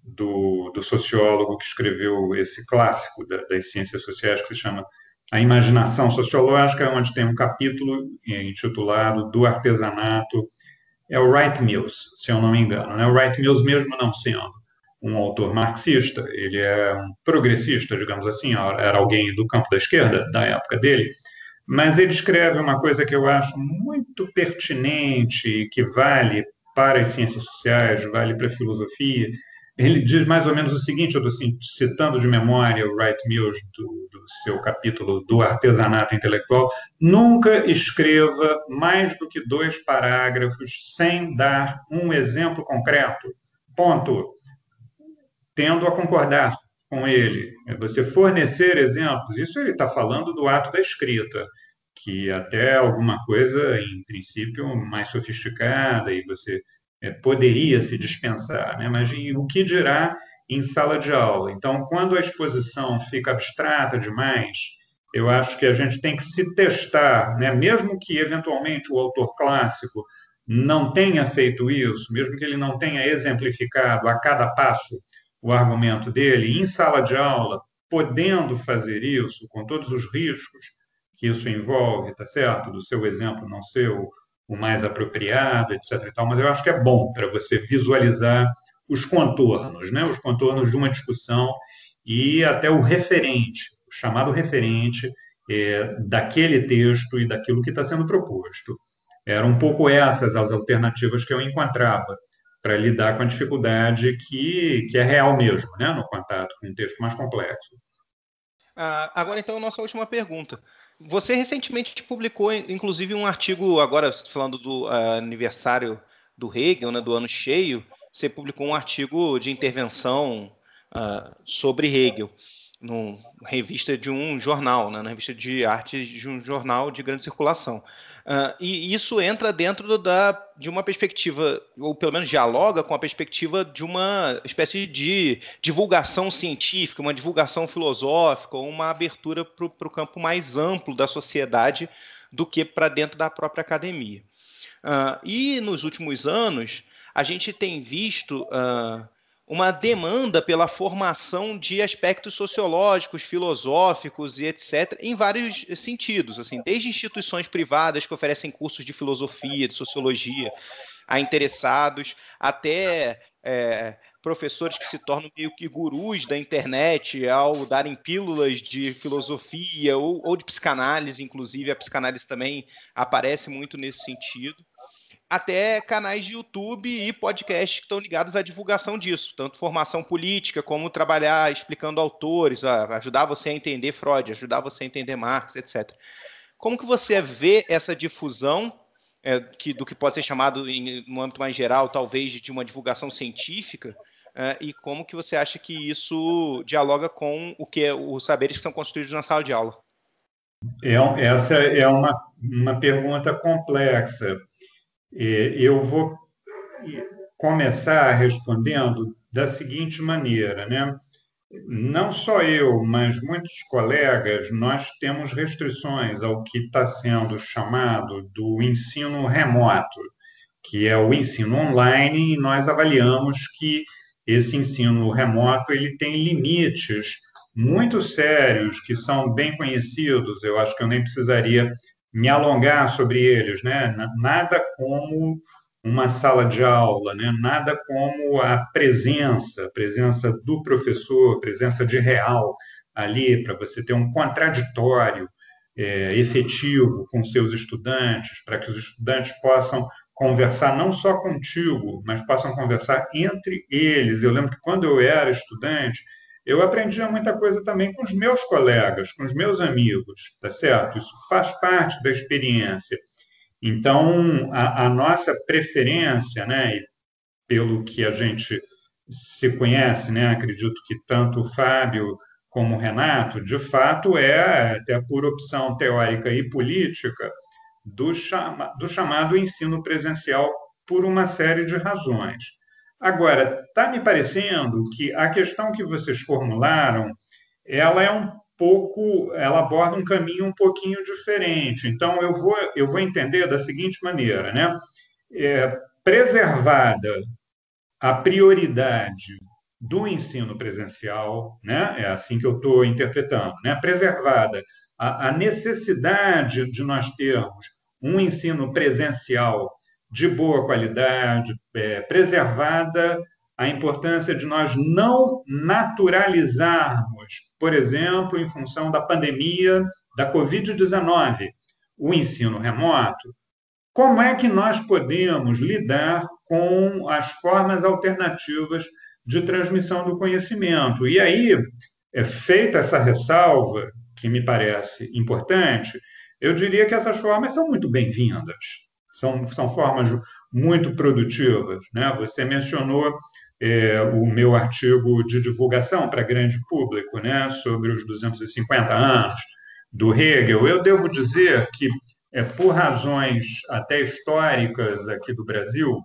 do, do, sociólogo que escreveu esse clássico da, das ciências sociais, que se chama A Imaginação Sociológica, onde tem um capítulo intitulado Do Artesanato. É o Wright Mills, se eu não me engano. Né? O Wright Mills, mesmo não sendo um autor marxista, ele é um progressista, digamos assim, era alguém do campo da esquerda da época dele, mas ele escreve uma coisa que eu acho muito pertinente e que vale para as ciências sociais, vale para a filosofia. Ele diz mais ou menos o seguinte, eu estou citando de memória o Wright Mills do, do seu capítulo do artesanato intelectual, nunca escreva mais do que dois parágrafos sem dar um exemplo concreto. Ponto tendo a concordar com ele. Você fornecer exemplos, isso ele está falando do ato da escrita, que até alguma coisa, em princípio, mais sofisticada e você é, poderia se dispensar, né? mas o que dirá em sala de aula? Então, quando a exposição fica abstrata demais, eu acho que a gente tem que se testar, né? mesmo que eventualmente o autor clássico não tenha feito isso, mesmo que ele não tenha exemplificado a cada passo o argumento dele em sala de aula, podendo fazer isso, com todos os riscos que isso envolve, tá certo? Do seu exemplo não ser o, o mais apropriado, etc. E tal, mas eu acho que é bom para você visualizar os contornos, né? os contornos de uma discussão e até o referente, o chamado referente é, daquele texto e daquilo que está sendo proposto. Eram um pouco essas as alternativas que eu encontrava para lidar com a dificuldade que, que é real mesmo, né, no contato com um texto mais complexo. Ah, agora, então, a nossa última pergunta. Você recentemente publicou, inclusive, um artigo, agora falando do uh, aniversário do Hegel, né, do ano cheio, você publicou um artigo de intervenção uh, sobre Hegel, numa revista de um jornal, né, na revista de arte de um jornal de grande circulação. Uh, e isso entra dentro da, de uma perspectiva, ou pelo menos dialoga com a perspectiva de uma espécie de divulgação científica, uma divulgação filosófica, ou uma abertura para o campo mais amplo da sociedade do que para dentro da própria academia. Uh, e nos últimos anos, a gente tem visto uh, uma demanda pela formação de aspectos sociológicos, filosóficos e etc., em vários sentidos, assim, desde instituições privadas que oferecem cursos de filosofia, de sociologia a interessados, até é, professores que se tornam meio que gurus da internet ao darem pílulas de filosofia ou, ou de psicanálise, inclusive a psicanálise também aparece muito nesse sentido até canais de YouTube e podcasts que estão ligados à divulgação disso, tanto formação política como trabalhar explicando autores, ajudar você a entender Freud, ajudar você a entender Marx, etc. Como que você vê essa difusão é, que, do que pode ser chamado, em, no âmbito mais geral, talvez de uma divulgação científica, é, e como que você acha que isso dialoga com o que é, os saberes que são construídos na sala de aula? É, essa é uma, uma pergunta complexa eu vou começar respondendo da seguinte maneira, né? Não só eu, mas muitos colegas, nós temos restrições ao que está sendo chamado do ensino remoto, que é o ensino online, e nós avaliamos que esse ensino remoto ele tem limites muito sérios que são bem conhecidos. Eu acho que eu nem precisaria me alongar sobre eles, né? Nada como uma sala de aula, né? Nada como a presença, a presença do professor, presença de real ali para você ter um contraditório é, efetivo com seus estudantes, para que os estudantes possam conversar não só contigo, mas possam conversar entre eles. Eu lembro que quando eu era estudante, eu aprendia muita coisa também com os meus colegas, com os meus amigos, tá certo? Isso faz parte da experiência. Então, a, a nossa preferência, né, pelo que a gente se conhece, né, acredito que tanto o Fábio como o Renato, de fato, é, até por opção teórica e política, do, chama, do chamado ensino presencial por uma série de razões. Agora, está me parecendo que a questão que vocês formularam, ela é um pouco, ela aborda um caminho um pouquinho diferente. Então, eu vou, eu vou entender da seguinte maneira, né? É, preservada a prioridade do ensino presencial, né? É assim que eu estou interpretando, né? Preservada a, a necessidade de nós termos um ensino presencial de boa qualidade, é, preservada a importância de nós não naturalizarmos, por exemplo, em função da pandemia da Covid-19, o ensino remoto. Como é que nós podemos lidar com as formas alternativas de transmissão do conhecimento? E aí, é feita essa ressalva, que me parece importante, eu diria que essas formas são muito bem-vindas são, são formas muito produtivas. Né? Você mencionou é, o meu artigo de divulgação para grande público né, sobre os 250 anos do Hegel. Eu devo dizer que, é, por razões até históricas aqui do Brasil,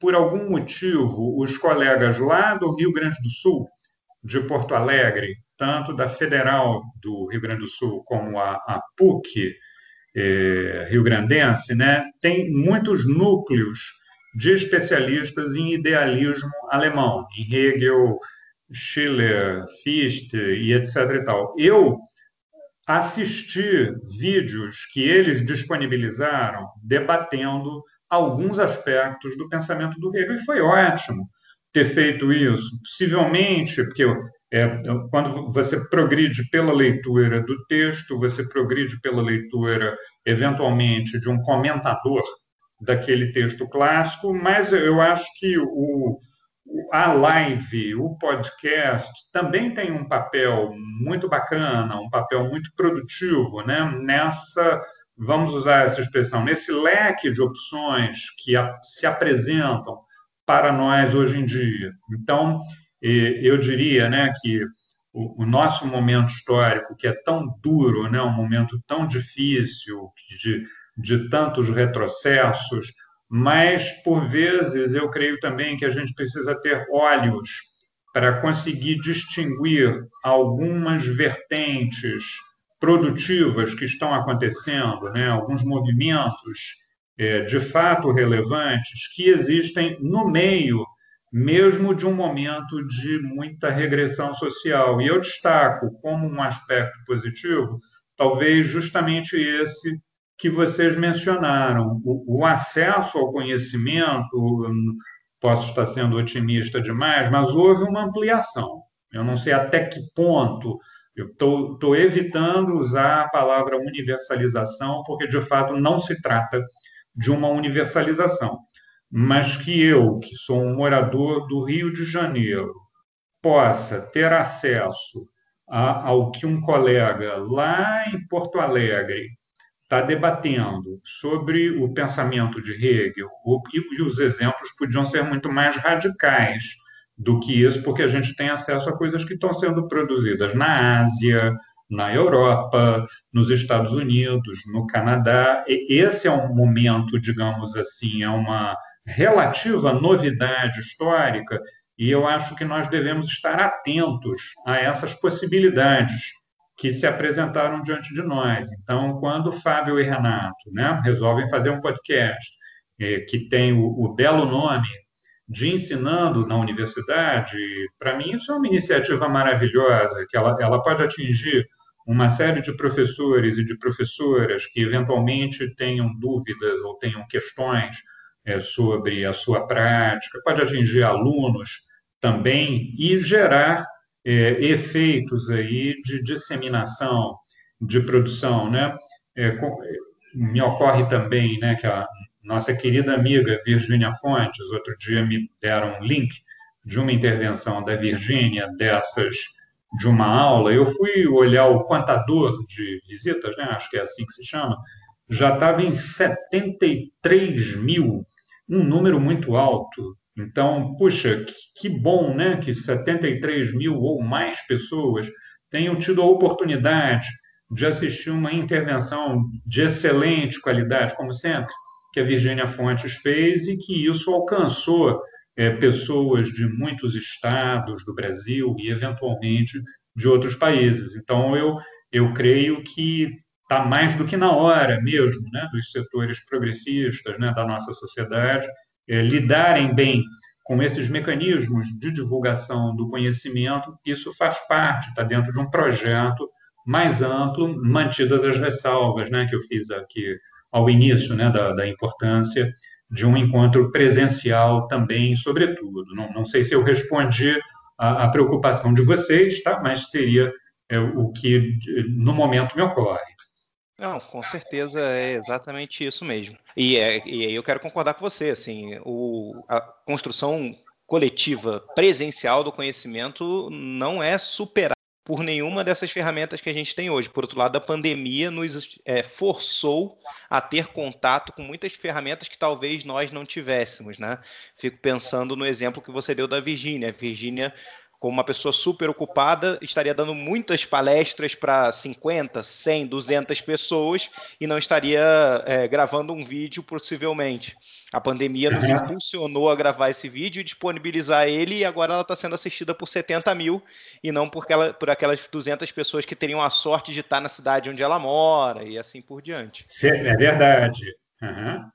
por algum motivo, os colegas lá do Rio Grande do Sul, de Porto Alegre, tanto da Federal do Rio Grande do Sul como a, a PUC, é, rio-grandense, né, tem muitos núcleos de especialistas em idealismo alemão, em Hegel, Schiller, Fichte e etc. E tal. Eu assisti vídeos que eles disponibilizaram debatendo alguns aspectos do pensamento do Hegel e foi ótimo ter feito isso. Possivelmente, porque é, quando você progride pela leitura do texto, você progride pela leitura, eventualmente, de um comentador daquele texto clássico, mas eu acho que o, a live, o podcast, também tem um papel muito bacana, um papel muito produtivo né? nessa, vamos usar essa expressão, nesse leque de opções que se apresentam para nós hoje em dia. Então, eu diria né, que o, nosso momento histórico, que é tão duro, né, um momento tão difícil, de de tantos retrocessos, mas, por vezes, eu creio também que a gente precisa ter olhos para conseguir distinguir algumas vertentes produtivas que estão acontecendo, né? alguns movimentos é, de fato relevantes que existem no meio mesmo de um momento de muita regressão social. E eu destaco como um aspecto positivo, talvez justamente esse que vocês mencionaram, o, o acesso ao conhecimento. Posso estar sendo otimista demais, mas houve uma ampliação. Eu não sei até que ponto. Eu estou evitando usar a palavra universalização, porque de fato não se trata de uma universalização mas que eu, que sou um morador do Rio de Janeiro, possa ter acesso a, ao que um colega lá em Porto Alegre está debatendo sobre o pensamento de Hegel, e os exemplos podiam ser muito mais radicais do que isso, porque a gente tem acesso a coisas que estão sendo produzidas na Ásia, na Europa, nos Estados Unidos, no Canadá. Esse é um momento, digamos assim, é uma relativa novidade histórica, e eu acho que nós devemos estar atentos a essas possibilidades que se apresentaram diante de nós. Então, quando Fábio e Renato né, resolvem fazer um podcast é, que tem o, o belo nome de ensinando na universidade, para mim isso é uma iniciativa maravilhosa, que ela, ela pode atingir uma série de professores e de professoras que eventualmente tenham dúvidas ou tenham questões é, sobre a sua prática, pode atingir alunos também e gerar é, efeitos aí de disseminação, de produção, né? É, me ocorre também, né, que a nossa querida amiga Virgínia Fontes, outro dia me deram um link de uma intervenção da Virgínia dessas de uma aula. Eu fui olhar o contador de visitas, né, acho que é assim que se chama, já estava em 73 mil um número muito alto. Então, puxa, que bom né, que 73 mil ou mais pessoas tenham tido a oportunidade de assistir uma intervenção de excelente qualidade, como sempre, que a Virgínia Fontes fez e que isso alcançou é, pessoas de muitos estados do Brasil e, eventualmente, de outros países. Então, eu, eu creio que está mais do que na hora mesmo, né, dos setores progressistas né, da nossa sociedade é, lidarem bem com esses mecanismos de divulgação do conhecimento. Isso faz parte, está dentro de um projeto mais amplo, mantidas as ressalvas, né, que eu fiz aqui ao início, né, da, da importância de um encontro presencial também, sobretudo. Não, não sei se eu respondi a, a preocupação de vocês, tá? mas seria é, o que no momento me ocorre. Não, com certeza é exatamente isso mesmo. E, é, e aí eu quero concordar com você, assim, o, a construção coletiva presencial do conhecimento não é superada por nenhuma dessas ferramentas que a gente tem hoje. Por outro lado, a pandemia nos é, forçou a ter contato com muitas ferramentas que talvez nós não tivéssemos, né? Fico pensando no exemplo que você deu da Virgínia. Virgínia como uma pessoa super ocupada, estaria dando muitas palestras para 50, 100, 200 pessoas e não estaria é, gravando um vídeo, possivelmente. A pandemia nos impulsionou a gravar esse vídeo e disponibilizar ele, e agora ela está sendo assistida por 70 mil e não por, aquela, por aquelas 200 pessoas que teriam a sorte de estar na cidade onde ela mora e assim por diante. É verdade. Uhum.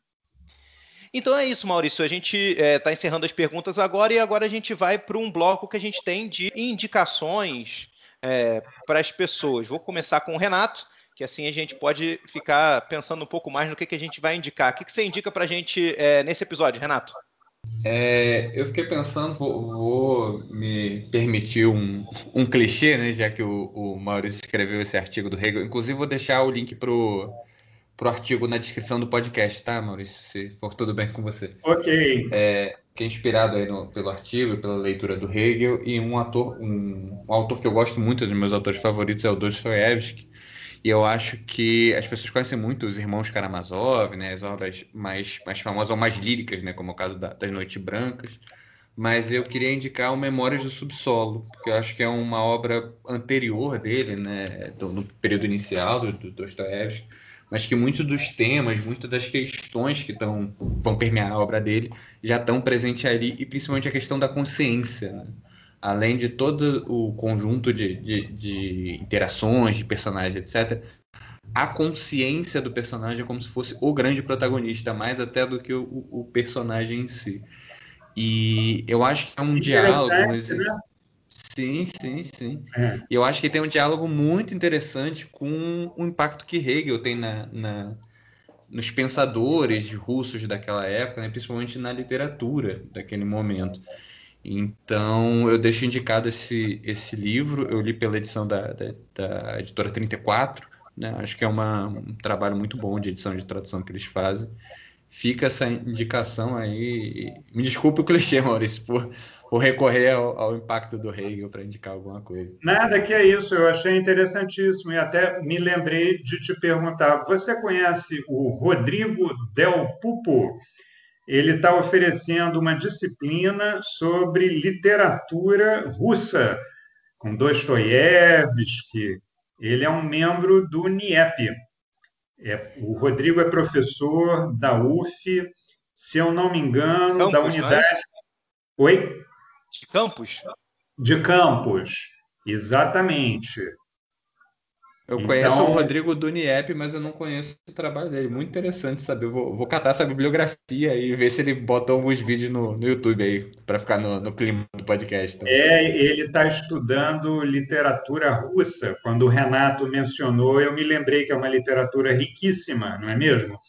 Então é isso, Maurício. A gente está é, encerrando as perguntas agora e agora a gente vai para um bloco que a gente tem de indicações é, para as pessoas. Vou começar com o Renato, que assim a gente pode ficar pensando um pouco mais no que, que a gente vai indicar. O que, que você indica para a gente é, nesse episódio, Renato? É, eu fiquei pensando, vou, vou me permitir um, um, clichê, né, já que o, o Maurício escreveu esse artigo do Hegel. Inclusive, vou deixar o link para o pro artigo na descrição do podcast, tá, Maurício? Se for tudo bem com você. Ok. É, que é inspirado aí no, pelo artigo, pela leitura do Hegel, e um ator, um, um autor que eu gosto muito, dos meus autores favoritos é o Dostoiévski, e eu acho que as pessoas conhecem muito os irmãos Karamazov, né, as obras mais, mais famosas ou mais líricas, né, como é o caso da, das Noites Brancas, mas eu queria indicar o Memórias do Subsolo, porque eu acho que é uma obra anterior dele, né, do, no período inicial do, do Dostoiévski, mas que muitos dos temas, muitas das questões que tão, vão permear a obra dele já estão presentes ali, e principalmente a questão da consciência. Né? Além de todo o conjunto de, de, de interações, de personagens, etc., a consciência do personagem é como se fosse o grande protagonista, mais até do que o, o personagem em si. E eu acho que é um diálogo. Né? Sim, sim, sim. É. Eu acho que tem um diálogo muito interessante com o impacto que Hegel tem na, na nos pensadores russos daquela época, né? principalmente na literatura daquele momento. Então, eu deixo indicado esse, esse livro. Eu li pela edição da, da, da editora 34. Né? Acho que é uma, um trabalho muito bom de edição de tradução que eles fazem. Fica essa indicação aí. Me desculpe o clichê, Maurício, por, por recorrer ao, ao impacto do Hegel para indicar alguma coisa. Nada que é isso, eu achei interessantíssimo e até me lembrei de te perguntar: você conhece o Rodrigo Del Pupo? Ele está oferecendo uma disciplina sobre literatura russa, com Dostoiévski. Ele é um membro do NIEP, é, o Rodrigo é professor da UF, se eu não me engano, Campos, da unidade. Mas... Oi? De Campos? De Campos, exatamente. Eu então... conheço o Rodrigo do Niep, mas eu não conheço o trabalho dele. Muito interessante saber. Vou, vou catar essa bibliografia e ver se ele botou alguns vídeos no, no YouTube aí, para ficar no, no, clima do podcast. Também. É, ele está estudando literatura russa. Quando o Renato mencionou, eu me lembrei que é uma literatura riquíssima, não é mesmo?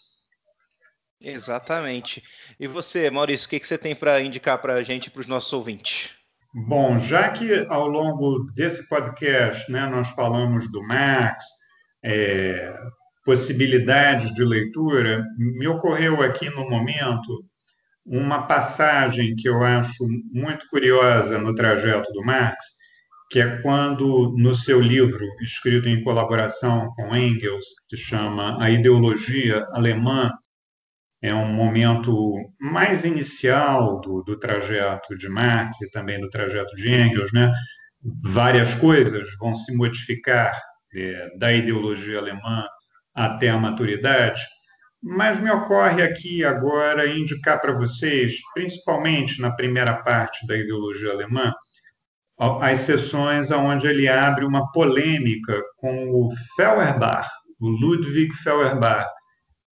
Exatamente. E você, Maurício, o que, que você tem para indicar para a gente, para os nossos ouvintes? Bom, já que ao longo desse podcast né, nós falamos do Marx, é, possibilidades de leitura, me ocorreu aqui no momento uma passagem que eu acho muito curiosa no trajeto do Marx, que é quando, no seu livro, escrito em colaboração com Engels, que se chama A Ideologia Alemã, é um momento mais inicial do, do trajeto de Marx e também do trajeto de Engels, né? Várias coisas vão se modificar é, da ideologia alemã até a maturidade, mas me ocorre aqui agora indicar para vocês, principalmente na primeira parte da ideologia alemã, as sessões onde ele abre uma polêmica com o Feuerbach, o Ludwig Feuerbach,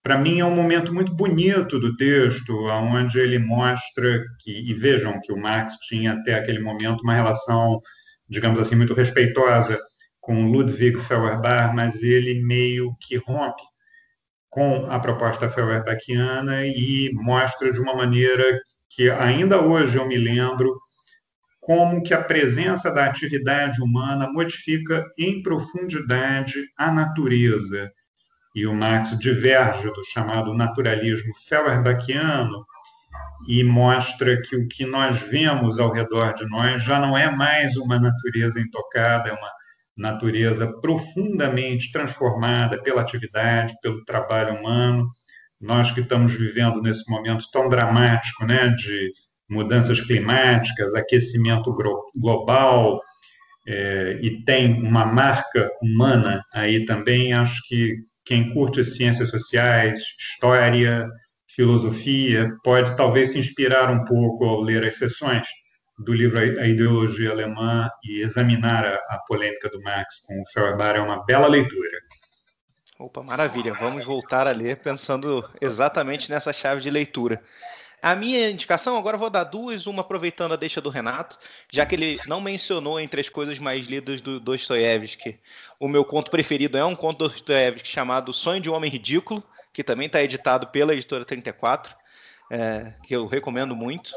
para mim é um momento muito bonito do texto, onde ele mostra que, e vejam que o Marx tinha até aquele momento uma relação, digamos assim, muito respeitosa com Ludwig Feuerbach, mas ele meio que rompe com a proposta Feuerbachiana e mostra de uma maneira que ainda hoje eu me lembro como que a presença da atividade humana modifica em profundidade a natureza e o Marx diverge do chamado naturalismo Feuerbachiano e mostra que o que nós vemos ao redor de nós já não é mais uma natureza intocada, é uma natureza profundamente transformada pela atividade, pelo trabalho humano. Nós que estamos vivendo nesse momento tão dramático, né, de mudanças climáticas, aquecimento global, é, e tem uma marca humana aí também, acho que quem curte ciências sociais, história, filosofia, pode talvez se inspirar um pouco ao ler as sessões do livro A Ideologia Alemã e examinar a, a polêmica do Marx com o Feuerbach. É uma bela leitura. Opa, maravilha. Vamos voltar a ler pensando exatamente nessa chave de leitura. A minha indicação, agora vou dar duas, uma aproveitando a deixa do Renato, já que ele não mencionou entre as coisas mais lidas do Dostoiévski. O meu conto preferido é um conto do Dostoiévski chamado Sonho de um Homem Ridículo, que também está editado pela editora 34, é, que eu recomendo muito.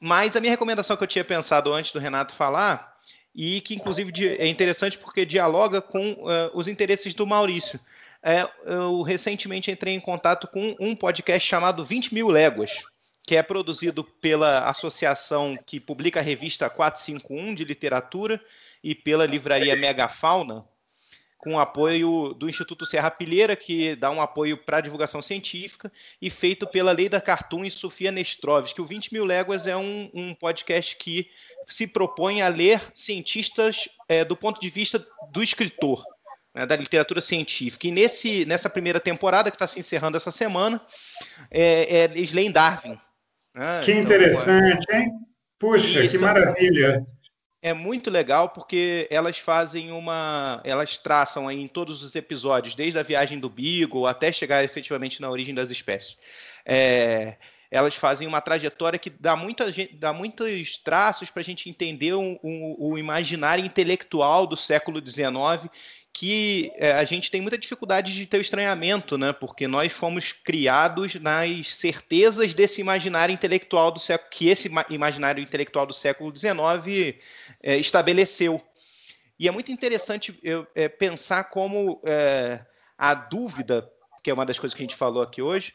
Mas a minha recomendação que eu tinha pensado antes do Renato falar, e que inclusive é interessante porque dialoga com uh, os interesses do Maurício. É, eu recentemente entrei em contato com um podcast chamado 20 Mil Léguas que é produzido pela associação que publica a revista 451 de literatura e pela livraria Megafauna, com apoio do Instituto Serra Pilheira, que dá um apoio para a divulgação científica, e feito pela Leida Cartoon e Sofia Nestroves, que o 20 Mil Léguas é um, um podcast que se propõe a ler cientistas é, do ponto de vista do escritor. né, da literatura científica. E nesse, nessa primeira temporada, que está se encerrando essa semana, é, é eles leem Darwin. Né? Que então, interessante, hein? Puxa, isso, que maravilha! É muito legal porque elas fazem uma. Elas traçam aí em todos os episódios, desde a viagem do Beagle até chegar efetivamente na origem das espécies. É, elas fazem uma trajetória que dá, muita, dá muitos traços para a gente entender o, o, o, imaginário intelectual do século XIX que é, a gente tem muita dificuldade de ter o estranhamento, né? Porque nós fomos criados nas certezas desse imaginário intelectual do século, que esse imaginário intelectual do século XIX é, estabeleceu. E é muito interessante eu, é, pensar como é, a dúvida, que é uma das coisas que a gente falou aqui hoje,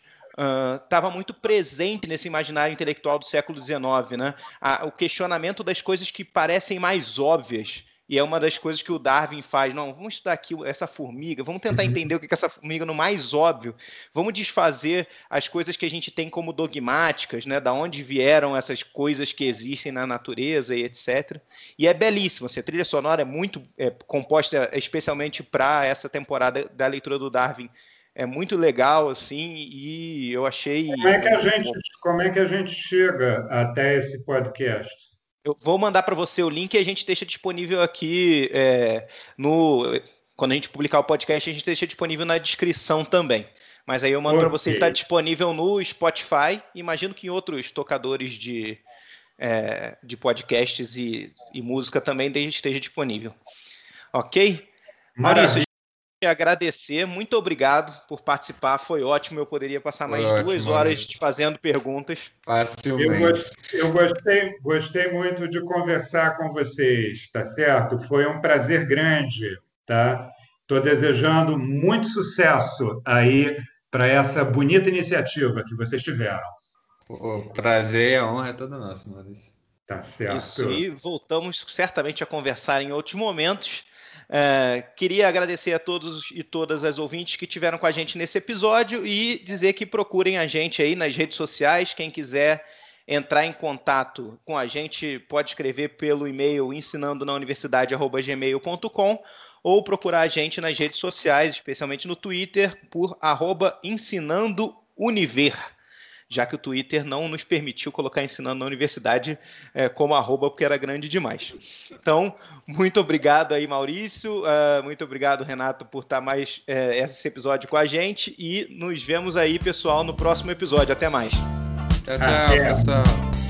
estava uh, muito presente nesse imaginário intelectual do século XIX, né? A, o questionamento das coisas que parecem mais óbvias e é uma das coisas que o Darwin faz. Não, vamos estudar aqui essa formiga, vamos tentar uhum. entender o que é essa formiga no mais óbvio. Vamos desfazer as coisas que a gente tem como dogmáticas, né? Da onde vieram essas coisas que existem na natureza e etc. E é belíssimo. Assim, a trilha sonora é muito é, composta especialmente para essa temporada da leitura do Darwin. É muito legal, assim, e eu achei. Como é que a gente, como é que a gente chega até esse podcast? Eu vou mandar para você o link e a gente deixa disponível aqui é, no. Quando a gente publicar o podcast, a gente deixa disponível na descrição também. Mas aí eu mando okay. para você que está disponível no Spotify. Imagino que em outros tocadores de, é, de podcasts e, e música também esteja disponível. Ok? Maravilha. Maurício, agradecer, muito obrigado por participar, foi ótimo. Eu poderia passar mais ótimo, duas horas fazendo perguntas. Facilmente. Eu, eu gostei, gostei muito de conversar com vocês, tá certo? Foi um prazer grande, tá? Estou desejando muito sucesso aí para essa bonita iniciativa que vocês tiveram. O prazer e a honra é toda nossa, Maurício. Tá certo. Isso, e voltamos certamente a conversar em outros momentos. É, queria agradecer a todos e todas as ouvintes que tiveram com a gente nesse episódio e dizer que procurem a gente aí nas redes sociais. Quem quiser entrar em contato com a gente pode escrever pelo e-mail ensinando na universidade@gmail.com ou procurar a gente nas redes sociais, especialmente no Twitter por arroba já que o Twitter não nos permitiu colocar ensinando na universidade é, como arroba, porque era grande demais. Então, muito obrigado aí, Maurício, uh, muito obrigado, Renato, por estar mais é, esse episódio com a gente e nos vemos aí, pessoal, no próximo episódio. Até mais. Tchau, tchau, pessoal.